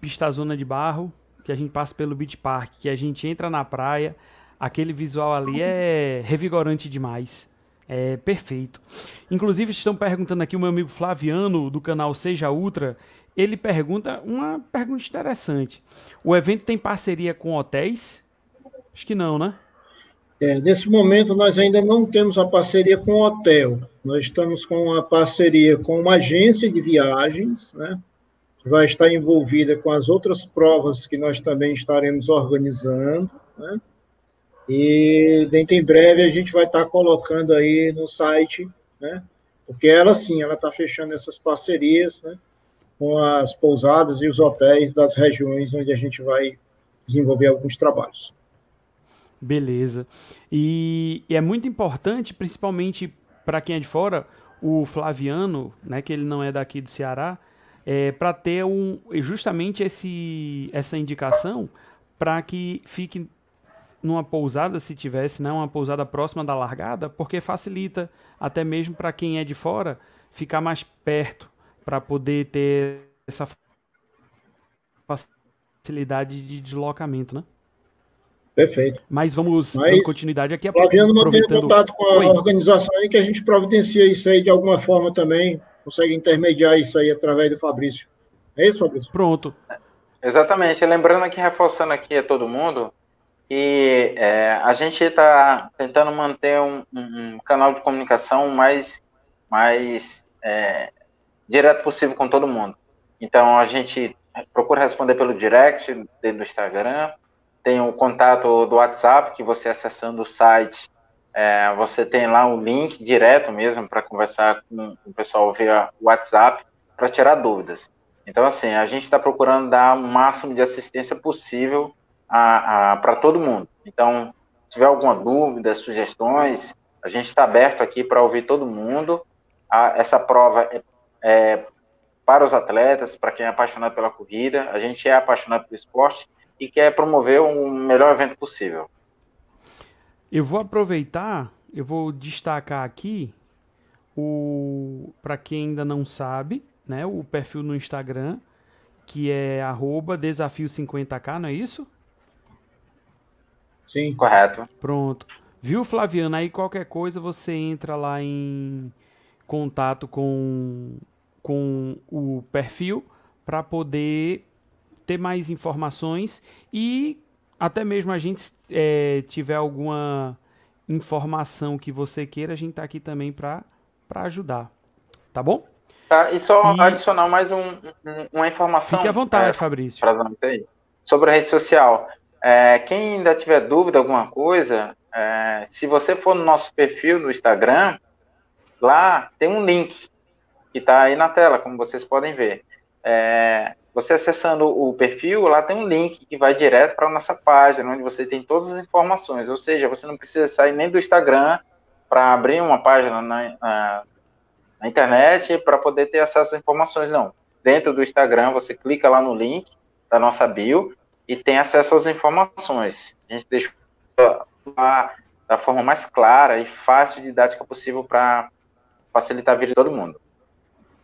Speaker 1: pista zona de barro, que a gente passa pelo beach park, que a gente entra na praia, aquele visual ali é revigorante demais. É perfeito. Inclusive, estão perguntando aqui o meu amigo Flaviano, do canal Seja Ultra. Ele pergunta uma pergunta interessante. O evento tem parceria com hotéis? Acho que não, né?
Speaker 3: É, nesse momento, nós ainda não temos a parceria com o hotel. Nós estamos com a parceria com uma agência de viagens, né? vai estar envolvida com as outras provas que nós também estaremos organizando, né? E dentro em breve a gente vai estar colocando aí no site, né? Porque ela sim, ela está fechando essas parcerias, né? Com as pousadas e os hotéis das regiões onde a gente vai desenvolver alguns trabalhos.
Speaker 1: Beleza. E, e é muito importante, principalmente para quem é de fora, o Flaviano, né, que ele não é daqui do Ceará, é, para ter um, justamente esse, essa indicação para que fique numa pousada, se tivesse, né, uma pousada próxima da largada, porque facilita até mesmo para quem é de fora ficar mais perto para poder ter essa facilidade de deslocamento, né?
Speaker 3: Perfeito.
Speaker 1: Mas vamos Mas, continuidade aqui.
Speaker 3: Flaviano mantém contato com a Oi. organização aí que a gente providencia isso aí de alguma forma também consegue intermediar isso aí através do Fabrício. É isso, Fabrício?
Speaker 1: Pronto.
Speaker 2: Exatamente. Lembrando aqui, reforçando aqui a todo mundo, que é, a gente está tentando manter um, um, canal de comunicação mais, mais é, direto possível com todo mundo. Então, a gente procura responder pelo direct do Instagram, tem o contato do WhatsApp, que você acessando o site é, você tem lá um link direto mesmo para conversar com o pessoal via WhatsApp para tirar dúvidas. Então, assim, a gente está procurando dar o máximo de assistência possível para todo mundo. Então, se tiver alguma dúvida, sugestões, a gente está aberto aqui para ouvir todo mundo. A, essa prova é, é para os atletas, para quem é apaixonado pela corrida. A gente é apaixonado pelo esporte e quer promover o melhor evento possível.
Speaker 1: Eu vou aproveitar, eu vou destacar aqui o para quem ainda não sabe, né, o perfil no Instagram, que é desafio50k, não é isso?
Speaker 2: Sim, correto.
Speaker 1: Pronto. Viu, Flaviano? Aí qualquer coisa você entra lá em contato com, com o perfil para poder ter mais informações e até mesmo a gente é, tiver alguma informação que você queira, a gente está aqui também para ajudar. Tá bom?
Speaker 2: Tá, e só e... adicionar mais um, um, uma informação.
Speaker 1: Fique à vontade, é, Fabrício.
Speaker 2: Sobre a rede social. É, quem ainda tiver dúvida, alguma coisa, é, se você for no nosso perfil no Instagram, lá tem um link que está aí na tela, como vocês podem ver. É, você acessando o perfil, lá tem um link que vai direto para a nossa página, onde você tem todas as informações. Ou seja, você não precisa sair nem do Instagram para abrir uma página na, na, na internet para poder ter acesso às informações, não. Dentro do Instagram, você clica lá no link da nossa bio e tem acesso às informações. A gente deixa da forma mais clara e fácil didática possível para facilitar a vida de todo mundo.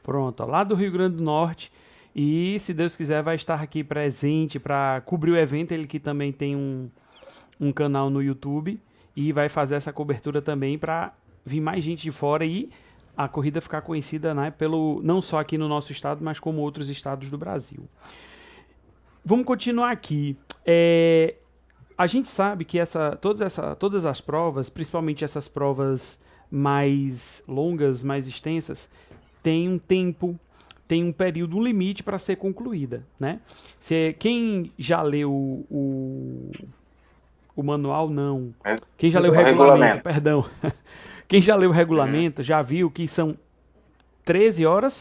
Speaker 1: Pronto, lá do Rio Grande do Norte. E se Deus quiser, vai estar aqui presente para cobrir o evento. Ele que também tem um, um canal no YouTube e vai fazer essa cobertura também para vir mais gente de fora e a corrida ficar conhecida né, pelo, não só aqui no nosso estado, mas como outros estados do Brasil. Vamos continuar aqui. É, a gente sabe que essa, todas, essa, todas as provas, principalmente essas provas mais longas, mais extensas, tem um tempo, tem um período, um limite para ser concluída, né? Se, quem já leu o, o manual, não. É, quem já leu o regulamento, regulamento. perdão. <laughs> Quem já leu o regulamento já viu que são 13 horas...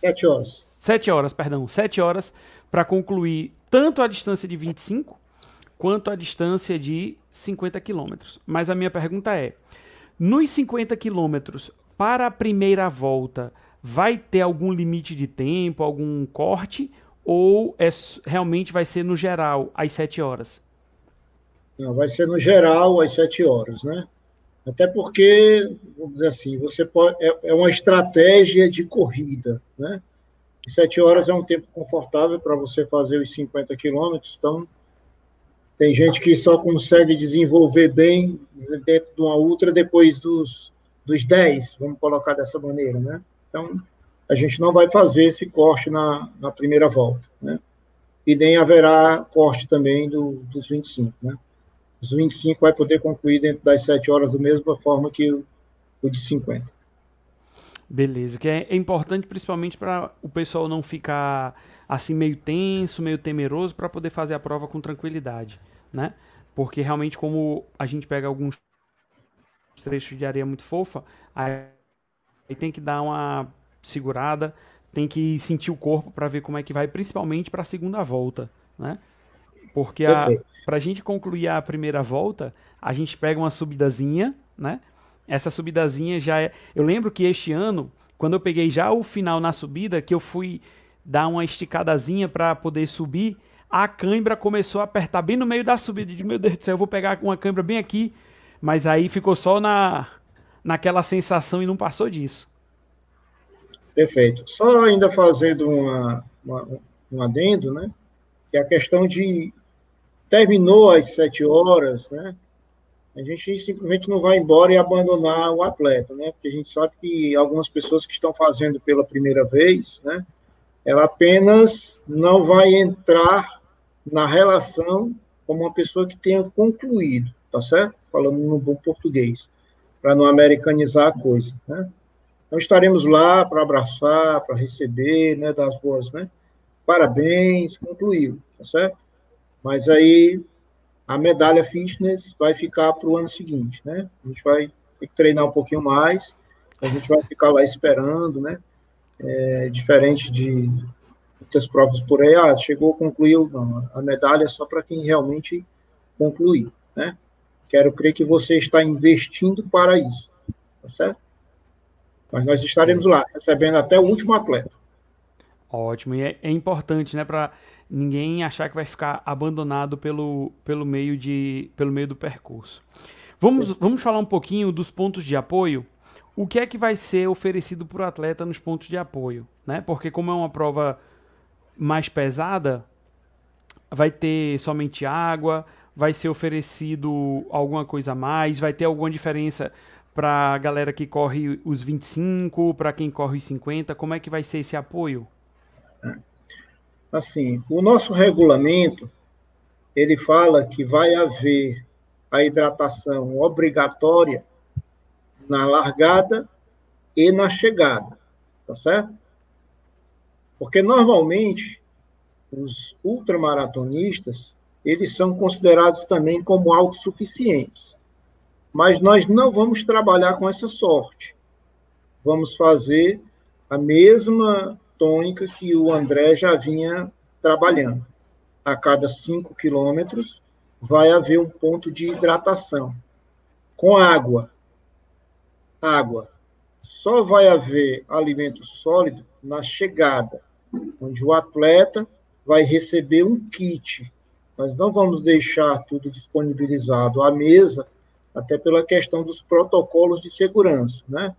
Speaker 3: 7 horas.
Speaker 1: 7 horas, perdão. 7 horas para concluir tanto a distância de 25 quanto a distância de 50 quilômetros. Mas a minha pergunta é, nos 50 quilômetros, para a primeira volta, vai ter algum limite de tempo, algum corte, ou é, realmente vai ser no geral às 7 horas?
Speaker 3: Não, vai ser no geral às 7 horas, né? Até porque, vamos dizer assim, você pode, é, é uma estratégia de corrida, né? Sete horas é um tempo confortável para você fazer os 50 quilômetros, então tem gente que só consegue desenvolver bem dentro de uma ultra depois dos, dos 10, vamos colocar dessa maneira, né? Então, a gente não vai fazer esse corte na, na primeira volta, né? E nem haverá corte também do, dos 25, né? Os 25 vai poder concluir dentro das 7 horas da mesma forma que o, o de 50.
Speaker 1: Beleza, que é, é importante principalmente para o pessoal não ficar assim meio tenso, meio temeroso para poder fazer a prova com tranquilidade, né? Porque realmente como a gente pega alguns trechos de areia muito fofa, aí, tem que dar uma segurada, tem que sentir o corpo para ver como é que vai, principalmente para a segunda volta, né? Porque para a gente concluir a primeira volta, a gente pega uma subidazinha, né? Essa subidazinha já é. Eu lembro que este ano, quando eu peguei já o final na subida, que eu fui dar uma esticadazinha para poder subir, a cãibra começou a apertar bem no meio da subida. De meu Deus do céu, eu vou pegar uma cãibra bem aqui, mas aí ficou só na naquela sensação e não passou disso.
Speaker 3: Perfeito. Só ainda fazendo uma, uma, um adendo, né? Que a questão de terminou às sete horas, né? a gente simplesmente não vai embora e abandonar o atleta, né? Porque a gente sabe que algumas pessoas que estão fazendo pela primeira vez, né? Ela apenas não vai entrar na relação como uma pessoa que tenha concluído, tá certo? Falando no bom português, para não americanizar a coisa, né? Então estaremos lá para abraçar, para receber, né? Das boas, né? Parabéns, concluiu, tá certo? Mas aí a medalha fitness vai ficar para o ano seguinte, né? A gente vai ter que treinar um pouquinho mais, a gente vai ficar lá esperando, né? É, diferente de muitas provas por aí, ah, chegou, concluiu, não, a medalha é só para quem realmente concluir, né? Quero crer que você está investindo para isso, tá certo? Mas nós estaremos lá, recebendo até o último atleta.
Speaker 1: Ótimo, e é, é importante, né, para ninguém achar que vai ficar abandonado pelo, pelo, meio, de, pelo meio do percurso. Vamos, vamos falar um pouquinho dos pontos de apoio. O que é que vai ser oferecido para o atleta nos pontos de apoio? Né? Porque como é uma prova mais pesada, vai ter somente água, vai ser oferecido alguma coisa a mais, vai ter alguma diferença para a galera que corre os 25, para quem corre os 50, como é que vai ser esse apoio?
Speaker 3: Assim, o nosso regulamento, ele fala que vai haver a hidratação obrigatória na largada e na chegada. tá certo? Porque normalmente os ultramaratonistas, eles são considerados também como autossuficientes. Mas nós não vamos trabalhar com essa sorte. Vamos fazer a mesma tônica que o André já vinha trabalhando. A cada 5 quilômetros vai haver um ponto de hidratação com água. Água. Só vai haver alimento sólido na chegada, onde o atleta vai receber um kit. Nós não vamos deixar tudo disponibilizado à mesa, até pela questão dos protocolos de segurança, né?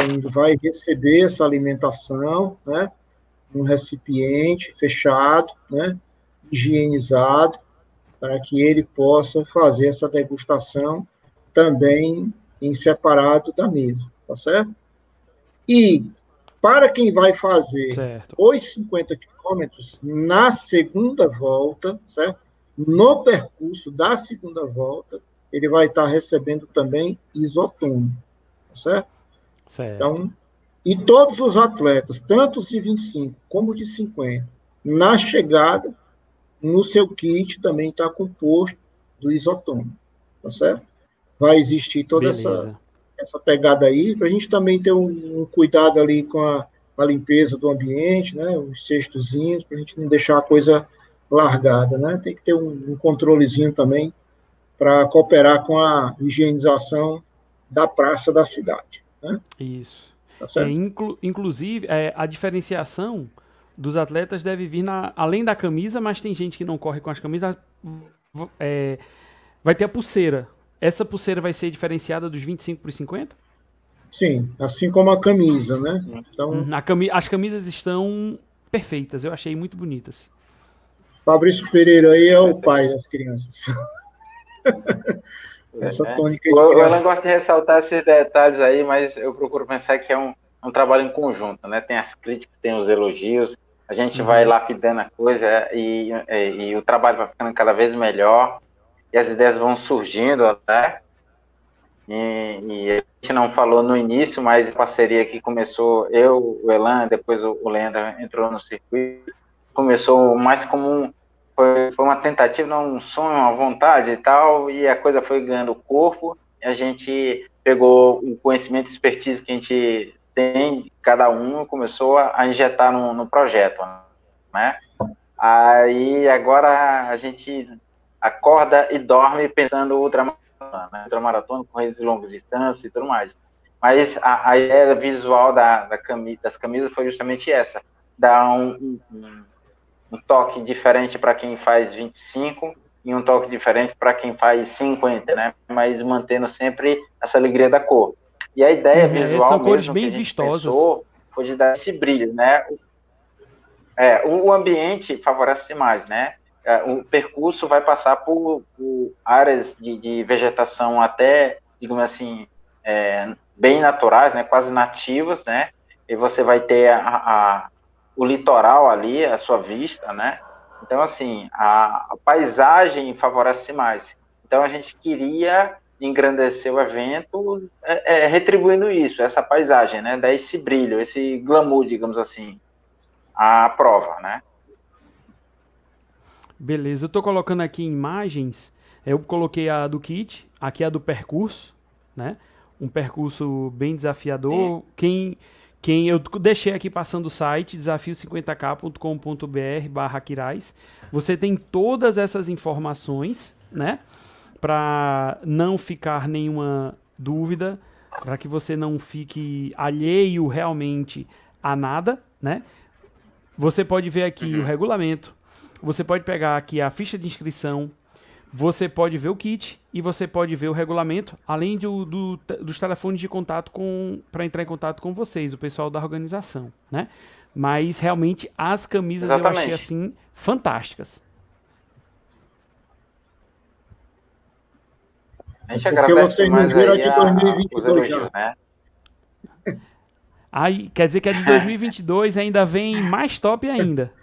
Speaker 3: Então, vai receber essa alimentação, né? Um recipiente fechado, né? Higienizado, para que ele possa fazer essa degustação também em separado da mesa, tá certo? E para quem vai fazer certo. os 50 quilômetros na segunda volta, certo? No percurso da segunda volta, ele vai estar recebendo também isotônico, tá certo? certo? Então, e todos os atletas, tanto os de 25 como de 50, na chegada, no seu kit também está composto do isotônico, tá certo? Vai existir toda essa, essa pegada aí, para a gente também ter um, um cuidado ali com a, a, limpeza do ambiente, né, os cestozinhos, para a gente não deixar a coisa largada, né, tem que ter um, um controlezinho também para cooperar com a higienização da praça da cidade. Né?
Speaker 1: Isso. Tá é, inclu, inclusive, é, a diferenciação dos atletas deve vir na, além da camisa, mas tem gente que não corre com as camisas, é, vai ter a pulseira essa pulseira vai ser diferenciada dos 25 por 50?
Speaker 3: Sim, assim como a camisa, né?
Speaker 1: Então, uhum, cami as camisas estão perfeitas, eu achei muito bonitas.
Speaker 3: Fabrício Pereira aí é o pai das crianças. <laughs>
Speaker 2: Essa é. tônica de eu, eu não gosto de ressaltar esses detalhes aí, mas eu procuro pensar que é um, um trabalho em conjunto, né? Tem as críticas, tem os elogios, a gente uhum. vai lapidando a coisa e, e, e, o trabalho vai ficando cada vez melhor e as ideias vão surgindo, né? E, e, a gente não falou no início, mas a parceria que começou, eu, o Elan, depois o, Leandro entrou no circuito, começou mais como um, foi, foi uma tentativa, um sonho, uma vontade e tal, e a coisa foi ganhando corpo, e a gente pegou o conhecimento e expertise que a gente tem, cada um, começou a, a injetar no, no projeto, né? Aí agora a gente acorda e dorme pensando ultramaratona, né? ultramaratona, corridas de longas distâncias e tudo mais. Mas a, a ideia visual da, da camisa, das camisas foi justamente essa, dar um, um, um toque diferente para quem faz 25 e um toque diferente para quem faz 50, né? Mas mantendo sempre essa alegria da cor. E a ideia uhum, visual são cores bem vistosas. Pensou, foi de dar esse brilho, né? É, o ambiente favorece mais, né? É, o percurso vai passar por, por áreas de, de, vegetação até, digamos assim, é, bem naturais, né, quase nativas, né, e você vai ter a, a, o litoral ali, a sua vista, né, então, assim, a, a paisagem favorece mais. Então, a gente queria engrandecer o evento é, é, retribuindo isso, essa paisagem, né, dar esse brilho, esse glamour, digamos assim, à prova, né.
Speaker 1: Beleza, eu estou colocando aqui imagens. Eu coloquei a do kit, aqui a do percurso, né? Um percurso bem desafiador. Quem, quem eu deixei aqui passando o site desafio50k.com.br barra Quirais. Você tem todas essas informações, né? Para não ficar nenhuma dúvida, para que você não fique alheio realmente a nada, né? Você pode ver aqui uhum. o regulamento, você pode pegar aqui a ficha de inscrição, você pode ver o kit e você pode ver o regulamento, além do, do, dos telefones de contato para entrar em contato com vocês, o pessoal da organização, né? Mas realmente as camisas Exatamente. eu achei assim fantásticas.
Speaker 3: A gente Porque vocês não viram de 2022 já. Né?
Speaker 1: Aí, quer dizer que a de 2022 ainda vem mais top ainda. <laughs>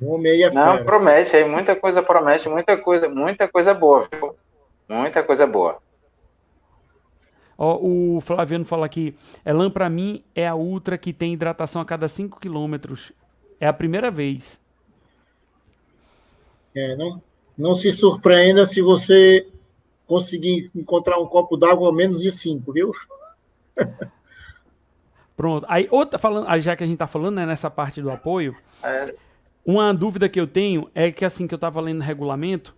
Speaker 2: O meia Não, fera. promete, aí muita coisa promete, muita coisa, muita coisa boa, viu? Muita coisa boa.
Speaker 1: Ó, o Flaviano fala aqui, Elan para mim é a ultra que tem hidratação a cada 5 quilômetros. É a primeira vez.
Speaker 3: É, não, não se surpreenda se você conseguir encontrar um copo d'água a menos de 5, viu?
Speaker 1: Pronto. Aí, outra, falando, já que a gente está falando né, nessa parte do apoio, é. Uma dúvida que eu tenho é que assim que eu estava lendo o regulamento,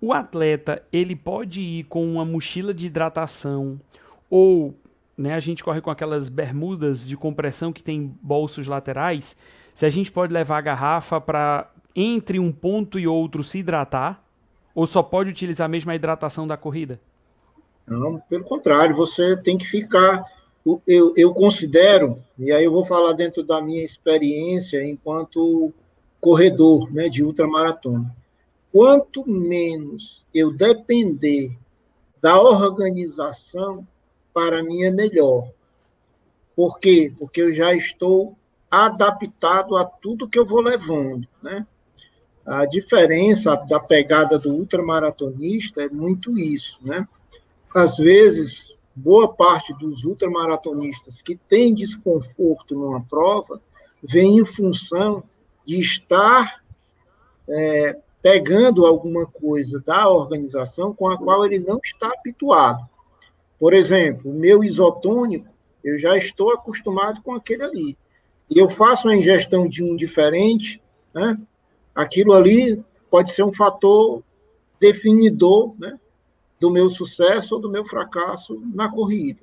Speaker 1: o atleta ele pode ir com uma mochila de hidratação ou né, a gente corre com aquelas bermudas de compressão que tem bolsos laterais. Se a gente pode levar a garrafa para entre um ponto e outro se hidratar, ou só pode utilizar mesmo a hidratação da corrida?
Speaker 3: Não, pelo contrário, você tem que ficar. Eu, eu considero, e aí eu vou falar dentro da minha experiência enquanto corredor né, de ultramaratona. Quanto menos eu depender da organização, para mim é melhor. Por quê? Porque eu já estou adaptado a tudo que eu vou levando, né? A diferença da pegada do ultramaratonista é muito isso, né? Às vezes, boa parte dos ultramaratonistas que têm desconforto numa prova vem em função de estar é, pegando alguma coisa da organização com a qual ele não está habituado. Por exemplo, o meu isotônico, eu já estou acostumado com aquele ali. E eu faço uma ingestão de um diferente, né? aquilo ali pode ser um fator definidor né, do meu sucesso ou do meu fracasso na corrida.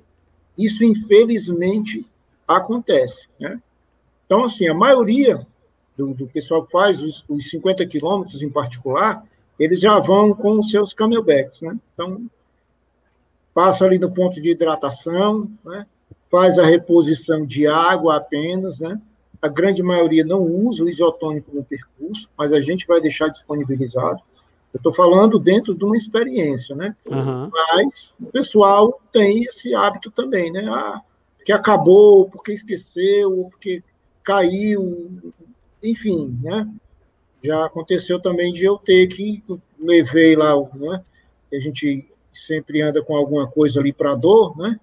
Speaker 3: Isso, infelizmente, acontece. Né? Então, assim, a maioria do, do pessoal que faz os, os 50 quilômetros em particular, eles já vão com os seus camelbacks. Né? Então, passa ali no ponto de hidratação, né? faz a reposição de água apenas, né? a grande maioria não usa o isotônico no percurso, mas a gente vai deixar disponibilizado. Eu estou falando dentro de uma experiência, né? Uhum. Mas o pessoal tem esse hábito também, né? Ah, porque acabou, porque esqueceu, porque caiu, enfim, né? Já aconteceu também de eu ter que levei lá, né? A gente sempre anda com alguma coisa ali para dor, né?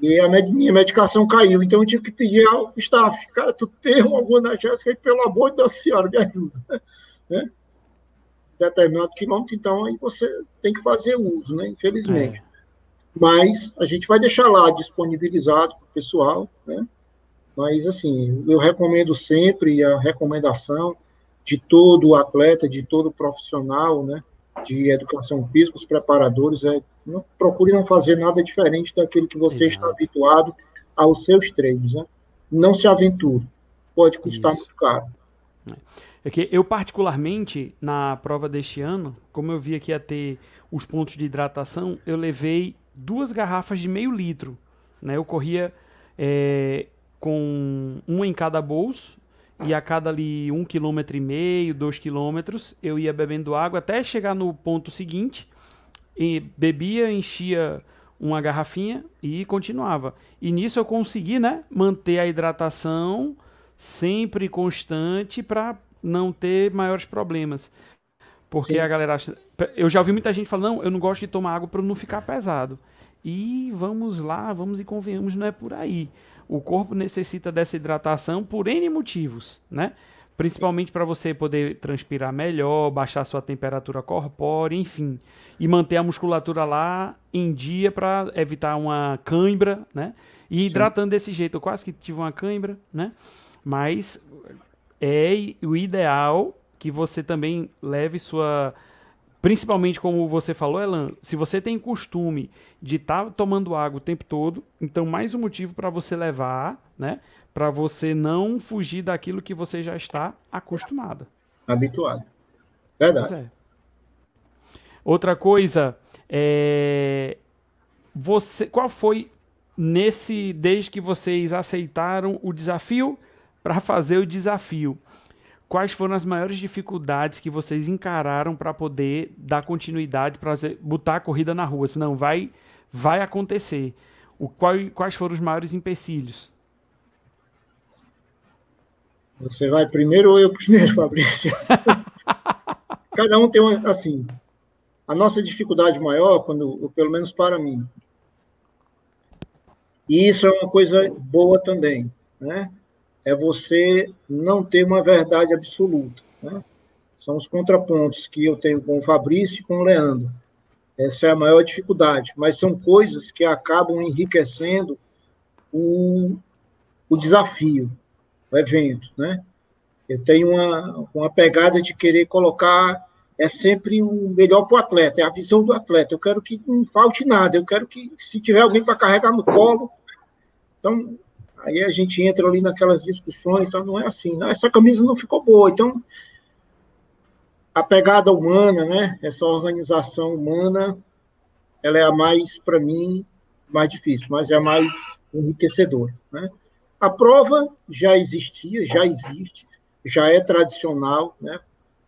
Speaker 3: E a minha medicação caiu, então eu tive que pedir ao staff, cara, tu tem alguma analgésica aí, pelo amor de Deus, senhora, me ajuda. Né? Determinado quilômetro, então aí você tem que fazer uso, né? Infelizmente. É. Mas a gente vai deixar lá disponibilizado para o pessoal, né? Mas, assim, eu recomendo sempre a recomendação de todo atleta, de todo profissional, né? de educação física, os preparadores, é, não, procure não fazer nada diferente daquilo que você está habituado aos seus treinos. Né? Não se aventure, pode custar Isso. muito caro.
Speaker 1: É que eu, particularmente, na prova deste ano, como eu vi que ia ter os pontos de hidratação, eu levei duas garrafas de meio litro. Né? Eu corria é, com uma em cada bolso, e a cada ali um quilômetro e meio, dois quilômetros, eu ia bebendo água até chegar no ponto seguinte, e bebia, enchia uma garrafinha e continuava. E nisso eu consegui, né, manter a hidratação sempre constante para não ter maiores problemas. Porque Sim. a galera acha, eu já ouvi muita gente falando, não, eu não gosto de tomar água para não ficar pesado. E vamos lá, vamos e convenhamos, não é por aí. O corpo necessita dessa hidratação por N motivos, né? Principalmente para você poder transpirar melhor, baixar sua temperatura corpórea, enfim. E manter a musculatura lá em dia para evitar uma cãibra, né? E hidratando Sim. desse jeito. Eu quase que tive uma cãibra, né? Mas é o ideal que você também leve sua Principalmente, como você falou, Elan, se você tem costume de estar tá tomando água o tempo todo, então mais um motivo para você levar, né? Para você não fugir daquilo que você já está acostumada.
Speaker 3: Habituado. Verdade. É.
Speaker 1: Outra coisa, é... você, qual foi nesse desde que vocês aceitaram o desafio para fazer o desafio? Quais foram as maiores dificuldades que vocês encararam para poder dar continuidade, para botar a corrida na rua? Senão vai, vai acontecer. O, qual, quais foram os maiores empecilhos?
Speaker 3: Você vai primeiro ou eu primeiro, <laughs> Fabrício? <laughs> Cada um tem uma, assim, a nossa dificuldade maior, quando, pelo menos para mim, E isso é uma coisa boa também, né? É você não ter uma verdade absoluta, né? São os contrapontos que eu tenho com o Fabrício e com o Leandro. Essa é a maior dificuldade, mas são coisas que acabam enriquecendo o, o desafio, o evento, né? Eu tenho uma, uma pegada de querer colocar é sempre o melhor para o atleta, é a visão do atleta. Eu quero que não falte nada, eu quero que, se tiver alguém para carregar no colo, então aí a gente entra ali naquelas discussões, então não é assim, não, essa camisa não ficou boa, então a pegada humana, né, essa organização humana, ela é a mais, para mim, mais difícil, mas é a mais enriquecedora, né? A prova já existia, já existe, já é tradicional, né?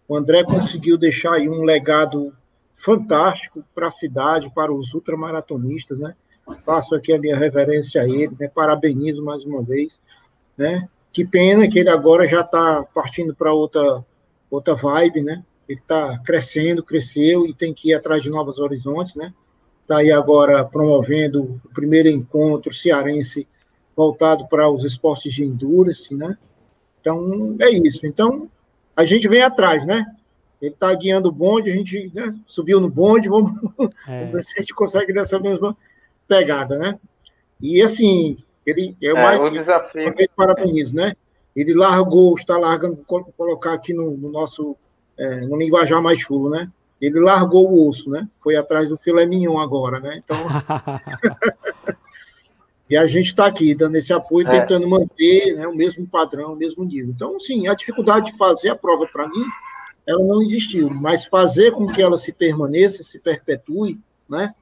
Speaker 3: O André conseguiu deixar aí um legado fantástico para a cidade, para os ultramaratonistas, né? Faço aqui a minha reverência a ele, né? Parabenizo mais uma vez, né? Que pena que ele agora já está partindo para outra outra vibe, né? Ele está crescendo, cresceu e tem que ir atrás de novos horizontes, né? Está aí agora promovendo o primeiro encontro cearense voltado para os esportes de endurance, né? Então, é isso. Então, a gente vem atrás, né? Ele está guiando o bonde, a gente né, subiu no bonde, vamos, é. vamos, ver se a gente consegue dessa mesma pegada, né? E assim, ele é, é mais
Speaker 2: o desafio.
Speaker 3: Parabéns, né? Ele largou, está largando, vou colocar aqui no, no nosso, é, no linguajar mais chulo, né? Ele largou o osso, né? Foi atrás do filé mignon agora, né? Então. <laughs> E a gente está aqui dando esse apoio, é. tentando manter né, o mesmo padrão, o mesmo nível. Então, sim, a dificuldade de fazer a prova, para mim, ela não existiu, mas fazer com que ela se permaneça, se perpetue, né,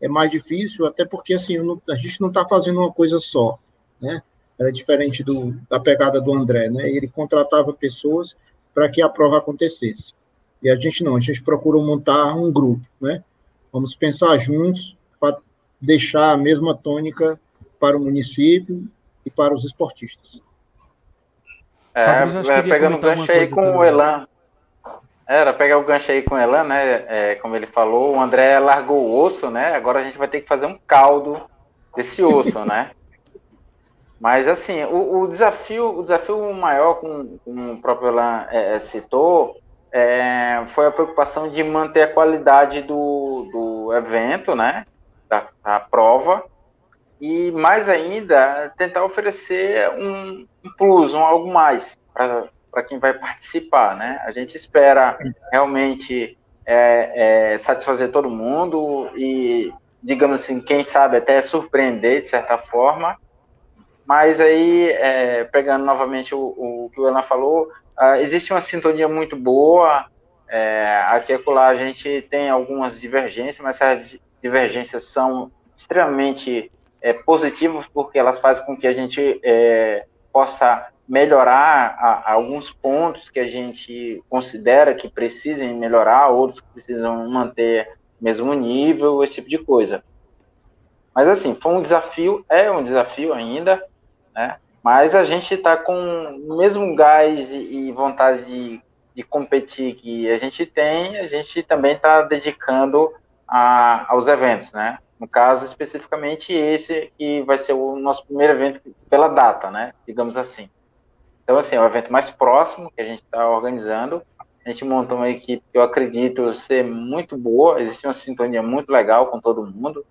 Speaker 3: é mais difícil, até porque assim, a gente não está fazendo uma coisa só, né? Era diferente do, da pegada do André, né? Ele contratava pessoas para que a prova acontecesse. E a gente não, a gente procurou montar um grupo, né? Vamos pensar juntos para deixar a mesma tônica para o município e para os esportistas.
Speaker 2: É, é pegando o gancho aí com o Elan. Era, pegar o gancho aí com o Elan, né? É, como ele falou, o André largou o osso, né? Agora a gente vai ter que fazer um caldo desse osso, né? Mas assim, o, o, desafio, o desafio maior, como, o próprio Elan é, é, citou, é, foi a preocupação de manter a qualidade do, do evento, né? Da, da prova, e mais ainda tentar oferecer um, um plus, um algo mais quem vai participar, né? A gente espera realmente é, é, satisfazer todo mundo e, digamos assim, quem sabe até surpreender de certa forma. Mas aí, é, pegando novamente o, o, que o Ana falou, uh, existe uma sintonia muito boa. É, aqui e lá a gente tem algumas divergências, mas essas divergências são extremamente é, positivos, porque elas fazem com que a gente é, possa melhorar a, a alguns pontos que a gente considera que precisem melhorar, outros que precisam manter mesmo nível, esse tipo de coisa. Mas assim, foi um desafio, é um desafio ainda, né? Mas a gente está com o mesmo gás e, vontade de, de, competir que a gente tem, a gente também está dedicando a, aos eventos, né? No caso, especificamente esse que vai ser o nosso primeiro evento pela data, né? Digamos assim. Então, assim, é o evento mais próximo que a gente está organizando. A gente montou uma equipe que eu acredito ser muito boa, existe uma sintonia muito legal com todo mundo.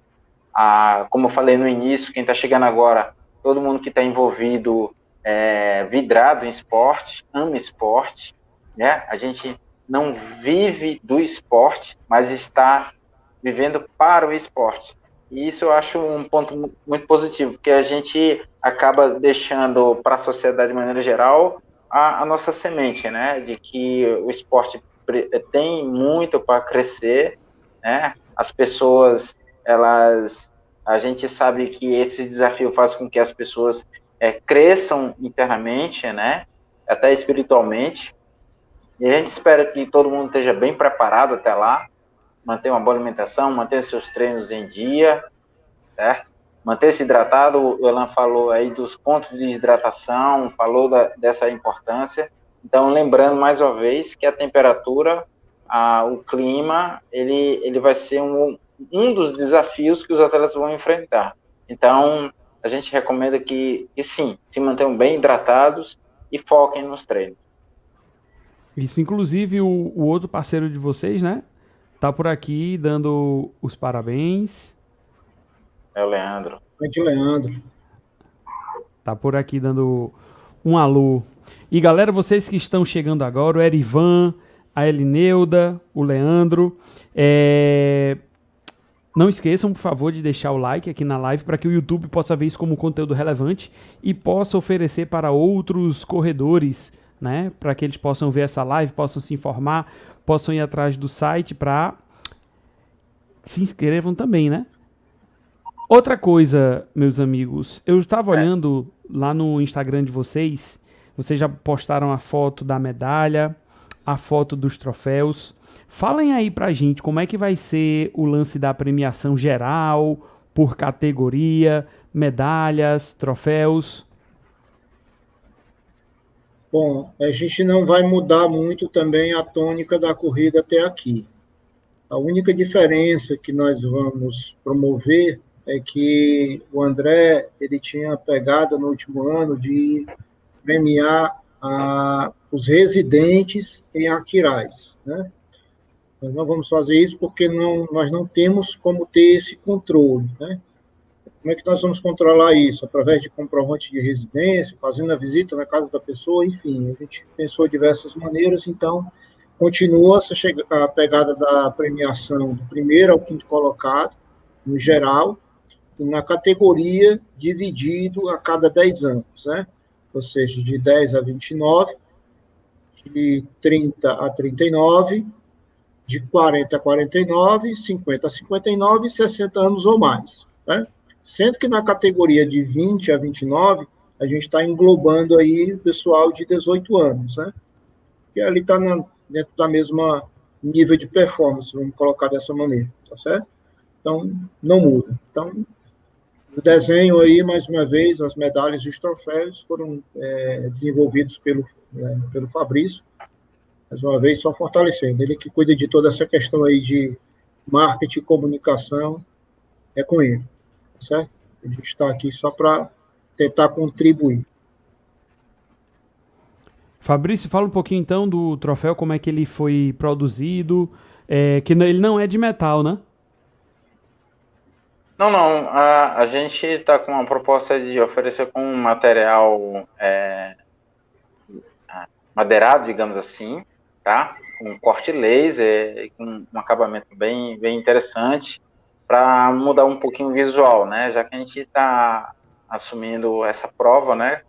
Speaker 2: Ah, como eu falei no início, quem está chegando agora, todo mundo que está envolvido é vidrado em esporte, ama esporte, né? A gente não vive do esporte, mas está vivendo para o esporte. E isso eu acho um ponto muito positivo, porque a gente acaba deixando para a sociedade de maneira geral a, a, nossa semente, né? De que o esporte tem muito para crescer, né? As pessoas, elas, a gente sabe que esse desafio faz com que as pessoas é, cresçam internamente, né? Até espiritualmente. E a gente espera que todo mundo esteja bem preparado até lá, manter uma boa alimentação, manter seus treinos em dia, certo? Manter-se hidratado, o Elan falou aí dos pontos de hidratação, falou da, dessa importância. Então, lembrando mais uma vez que a temperatura, a, o clima, ele, ele vai ser um, um dos desafios que os atletas vão enfrentar. Então, a gente recomenda que, que sim, se mantenham bem hidratados e foquem nos treinos.
Speaker 1: Isso, inclusive, o, o outro parceiro de vocês, né? Tá por aqui dando os parabéns.
Speaker 2: É o Leandro.
Speaker 3: É de Leandro.
Speaker 1: Tá por aqui dando um alô. E galera, vocês que estão chegando agora, o Erivan, a Elineuda, o Leandro, é... Não esqueçam, por favor, de deixar o like aqui na live para que o YouTube possa ver isso como conteúdo relevante e possa oferecer para outros corredores, né? Para que eles possam ver essa live, possam se informar, possam ir atrás do site para se inscrevam também, né? Outra coisa, meus amigos, eu estava é. olhando lá no Instagram de vocês, vocês já postaram a foto da medalha, a foto dos troféus. Falem aí pra gente como é que vai ser o lance da premiação geral, por categoria, medalhas, troféus.
Speaker 3: Bom, a gente não vai mudar muito também a tônica da corrida até aqui. A única diferença que nós vamos promover é que o André ele tinha pegado no último ano de premiar a, os residentes em Aquiraz, né? Nós não vamos fazer isso porque não, nós não temos como ter esse controle, né? Como é que nós vamos controlar isso? Através de comprovante de residência, fazendo a visita na casa da pessoa, enfim, a gente pensou diversas maneiras, então continua a pegada da premiação do primeiro ao quinto colocado, no geral, e na categoria dividido a cada 10 anos, né? Ou seja, de 10 a 29, de 30 a 39, de 40 a 49, 50 a 59 e 60 anos ou mais. Né? Sendo que na categoria de 20 a 29, a gente está englobando aí o pessoal de 18 anos, né? Que ali está dentro da mesma nível de performance, vamos colocar dessa maneira, tá certo? Então, não muda. Então, o desenho aí, mais uma vez, as medalhas e os troféus foram é, desenvolvidos pelo, é, pelo Fabrício, mais uma vez, só fortalecendo. Ele que cuida de toda essa questão aí de marketing comunicação, é com ele, certo? A gente está aqui só para tentar contribuir.
Speaker 1: Fabrício, fala um pouquinho então do troféu, como é que ele foi produzido, é, que ele não é de metal, né?
Speaker 2: Não, não. A, a gente está com uma proposta de oferecer com um material é, madeirado, digamos assim, tá? Com corte laser, com um acabamento bem, bem interessante, para mudar um pouquinho o visual, né? Já que a gente está assumindo essa prova, né?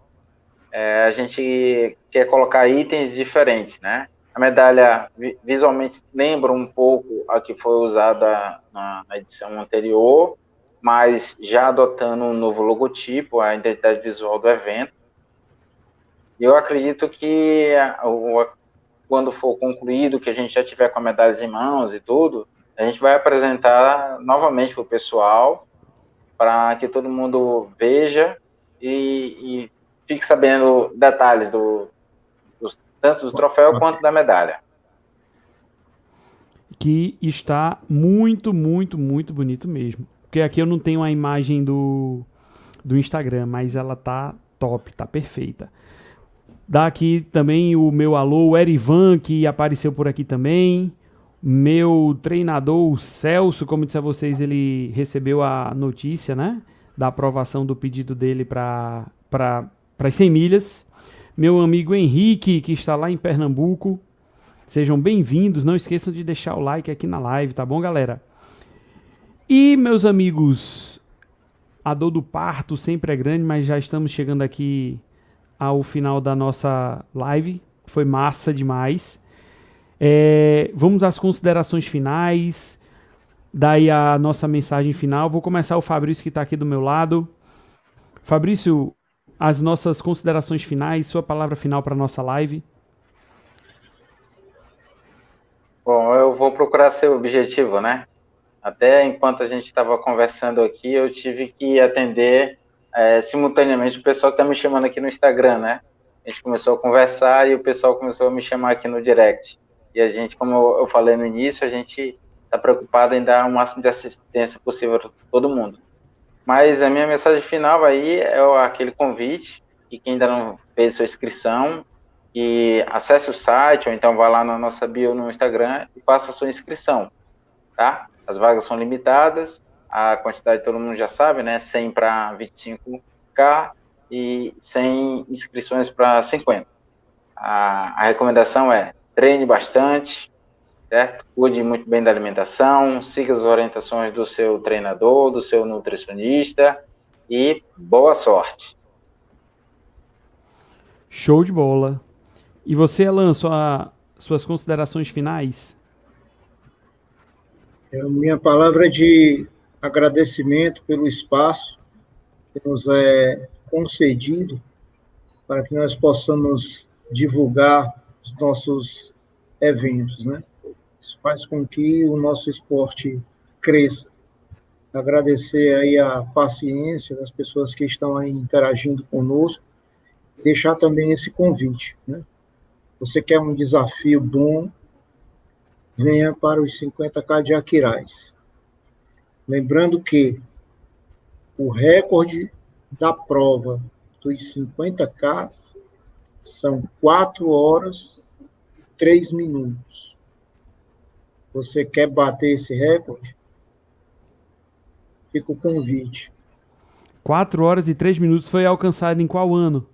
Speaker 2: É, a gente quer colocar itens diferentes, né? A medalha visualmente lembra um pouco a que foi usada na, edição anterior, mas já adotando um novo logotipo, a identidade visual do evento. Eu acredito que quando for concluído, que a gente já tiver com a medalha em mãos e tudo, a gente vai apresentar novamente para o pessoal, para que todo mundo veja e, e, fique sabendo detalhes do, do tanto do troféu quanto da medalha.
Speaker 1: Que está muito, muito, muito bonito mesmo. Porque aqui eu não tenho a imagem do, do Instagram, mas ela tá top, tá perfeita. Dá aqui também o meu alô, o Erivan, que apareceu por aqui também. Meu treinador, o Celso, como disse a vocês, ele recebeu a notícia, né? Da aprovação do pedido dele para as 100 milhas. Meu amigo Henrique, que está lá em Pernambuco. Sejam bem-vindos. Não esqueçam de deixar o like aqui na live, tá bom, galera? E, meus amigos, a dor do parto sempre é grande, mas já estamos chegando aqui ao final da nossa live. Foi massa demais. É, vamos às considerações finais. Daí a nossa mensagem final. Vou começar o Fabrício que está aqui do meu lado. Fabrício, as nossas considerações finais, sua palavra final para a nossa live.
Speaker 2: Bom, eu vou procurar ser objetivo, né? Até enquanto a gente estava conversando aqui, eu tive que atender é, simultaneamente o pessoal que está me chamando aqui no Instagram, né? A gente começou a conversar e o pessoal começou a me chamar aqui no direct. E a gente, como eu falei no início, a gente está preocupado em dar o máximo de assistência possível para todo mundo. Mas a minha mensagem final aí é aquele convite e quem ainda não fez sua inscrição, e acesse o site ou então vá lá na nossa bio no Instagram e faça a sua inscrição, tá? As vagas são limitadas, a quantidade todo mundo já sabe, né? 100 para 25k e 100 inscrições para 50. A, a recomendação é treine bastante, certo? Cuide muito bem da alimentação, siga as orientações do seu treinador, do seu nutricionista e boa sorte.
Speaker 1: Show de bola. E você, Alan, sua, suas considerações finais?
Speaker 3: É, minha palavra é de agradecimento pelo espaço que nos é concedido para que nós possamos divulgar os nossos eventos, né? Isso faz com que o nosso esporte cresça. Agradecer aí a paciência das pessoas que estão aí interagindo conosco, deixar também esse convite, né? Você quer um desafio bom, venha para os 50K de Aquiraz. Lembrando que o recorde da prova dos 50K são 4 horas e 3 minutos. Você quer bater esse recorde? Fica o convite.
Speaker 1: 4 horas e 3 minutos foi alcançado em qual ano?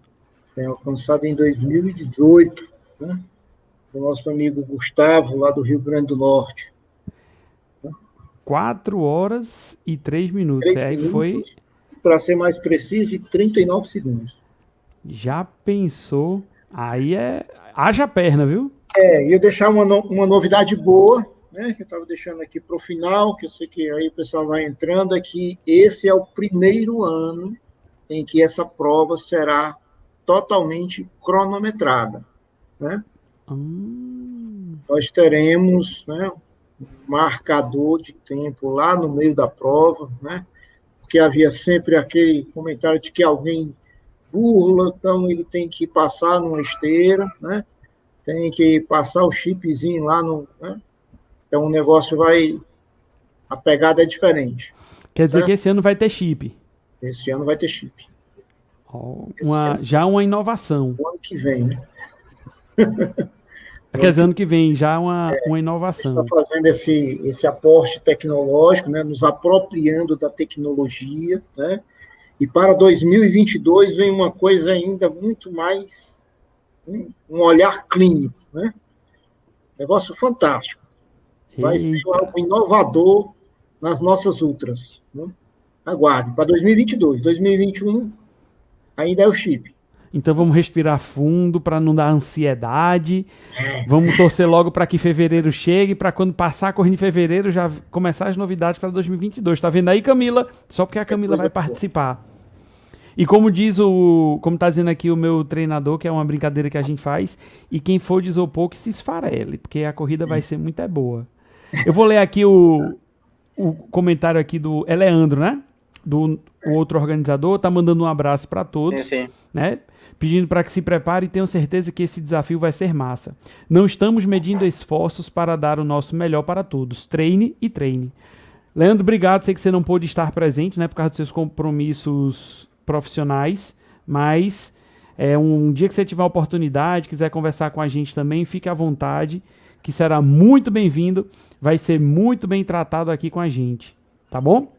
Speaker 3: Foi alcançado em 2018 né? do nosso amigo Gustavo, lá do Rio Grande do Norte.
Speaker 1: 4 horas e 3 minutos. 3 Aí foi.
Speaker 3: Para ser mais preciso, 39 segundos.
Speaker 1: Já pensou? Aí é. Haja perna, viu?
Speaker 3: É, ia deixar uma, no... uma novidade boa, né? Que eu estava deixando aqui para o final, que eu sei que aí o pessoal vai entrando, é que esse é o primeiro ano em que essa prova será totalmente cronometrada né? Hum. Nós teremos né, um marcador de tempo lá no meio da prova, né? Porque havia sempre aquele comentário de que alguém burla, então ele tem que passar numa esteira, né? Tem que passar o chipzinho lá no. Né? Então o negócio vai. A pegada é diferente.
Speaker 1: Quer certo? dizer que esse ano vai ter chip.
Speaker 3: Esse ano vai ter chip.
Speaker 1: Oh, uma, já uma inovação.
Speaker 3: O ano que vem, né?
Speaker 1: Quer dizer, ano que vem já uma, é, uma inovação.
Speaker 3: Está fazendo esse, esse aporte tecnológico, né, nos apropriando da tecnologia, né, e para 2022 vem uma coisa ainda muito mais, um, um olhar clínico, né, negócio fantástico. Vai Eita. ser algo inovador nas nossas ultras. Né? Aguarde, para 2022. 2021 ainda é o chip.
Speaker 1: Então vamos respirar fundo para não dar ansiedade. Vamos torcer logo para que fevereiro chegue, para quando passar a corrida em fevereiro já começar as novidades para 2022. Tá vendo aí, Camila? Só porque a Camila vai participar. E como diz o, como tá dizendo aqui o meu treinador, que é uma brincadeira que a gente faz, e quem for de isopor que se esfarele, porque a corrida vai ser muito é boa. Eu vou ler aqui o, o comentário aqui do é Leandro, né? Do outro organizador, tá mandando um abraço para todos, sim, sim. né? pedindo para que se prepare e tenham certeza que esse desafio vai ser massa. Não estamos medindo esforços para dar o nosso melhor para todos. Treine e treine. Leandro, obrigado. Sei que você não pôde estar presente, né, por causa dos seus compromissos profissionais, mas é um dia que você tiver a oportunidade, quiser conversar com a gente também, fique à vontade, que será muito bem-vindo, vai ser muito bem tratado aqui com a gente, tá bom?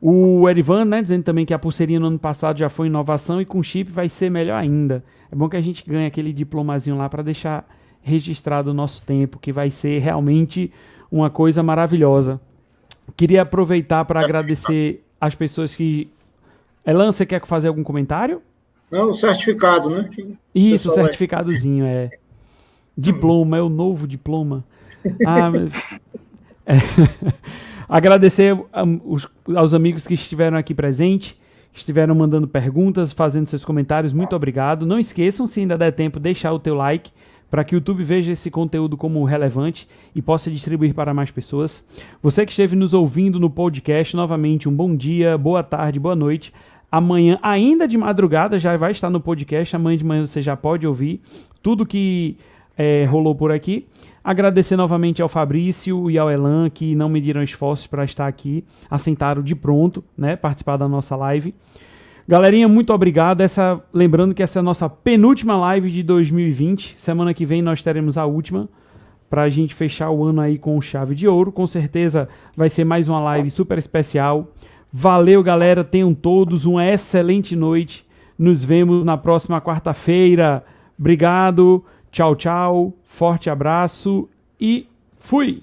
Speaker 1: O Erivan, né, dizendo também que a pulseirinha no ano passado já foi inovação e com chip vai ser melhor ainda. É bom que a gente ganhe aquele diplomazinho lá para deixar registrado o nosso tempo, que vai ser realmente uma coisa maravilhosa. Queria aproveitar para agradecer as pessoas que. Elan, você quer fazer algum comentário?
Speaker 3: Não, certificado, né?
Speaker 1: Isso, certificadozinho, é. é. Diploma, é o novo diploma. Ah, <laughs> mas... <laughs> é. Agradecer aos amigos que estiveram aqui presentes, que estiveram mandando perguntas, fazendo seus comentários. Muito obrigado. Não esqueçam, se ainda der tempo, deixar o teu like para que o YouTube veja esse conteúdo como relevante e possa distribuir para mais pessoas. Você que esteve nos ouvindo no podcast, novamente um bom dia, boa tarde, boa noite. Amanhã, ainda de madrugada, já vai estar no podcast. Amanhã de manhã você já pode ouvir tudo que é, rolou por aqui. Agradecer novamente ao Fabrício e ao Elan que não mediram esforços para estar aqui, assentaram de pronto, né, participar da nossa live. Galerinha, muito obrigado. Essa, lembrando que essa é a nossa penúltima live de 2020. Semana que vem nós teremos a última para a gente fechar o ano aí com chave de ouro. Com certeza vai ser mais uma live super especial. Valeu, galera. Tenham todos uma excelente noite. Nos vemos na próxima quarta-feira. Obrigado. Tchau, tchau. Forte abraço e fui!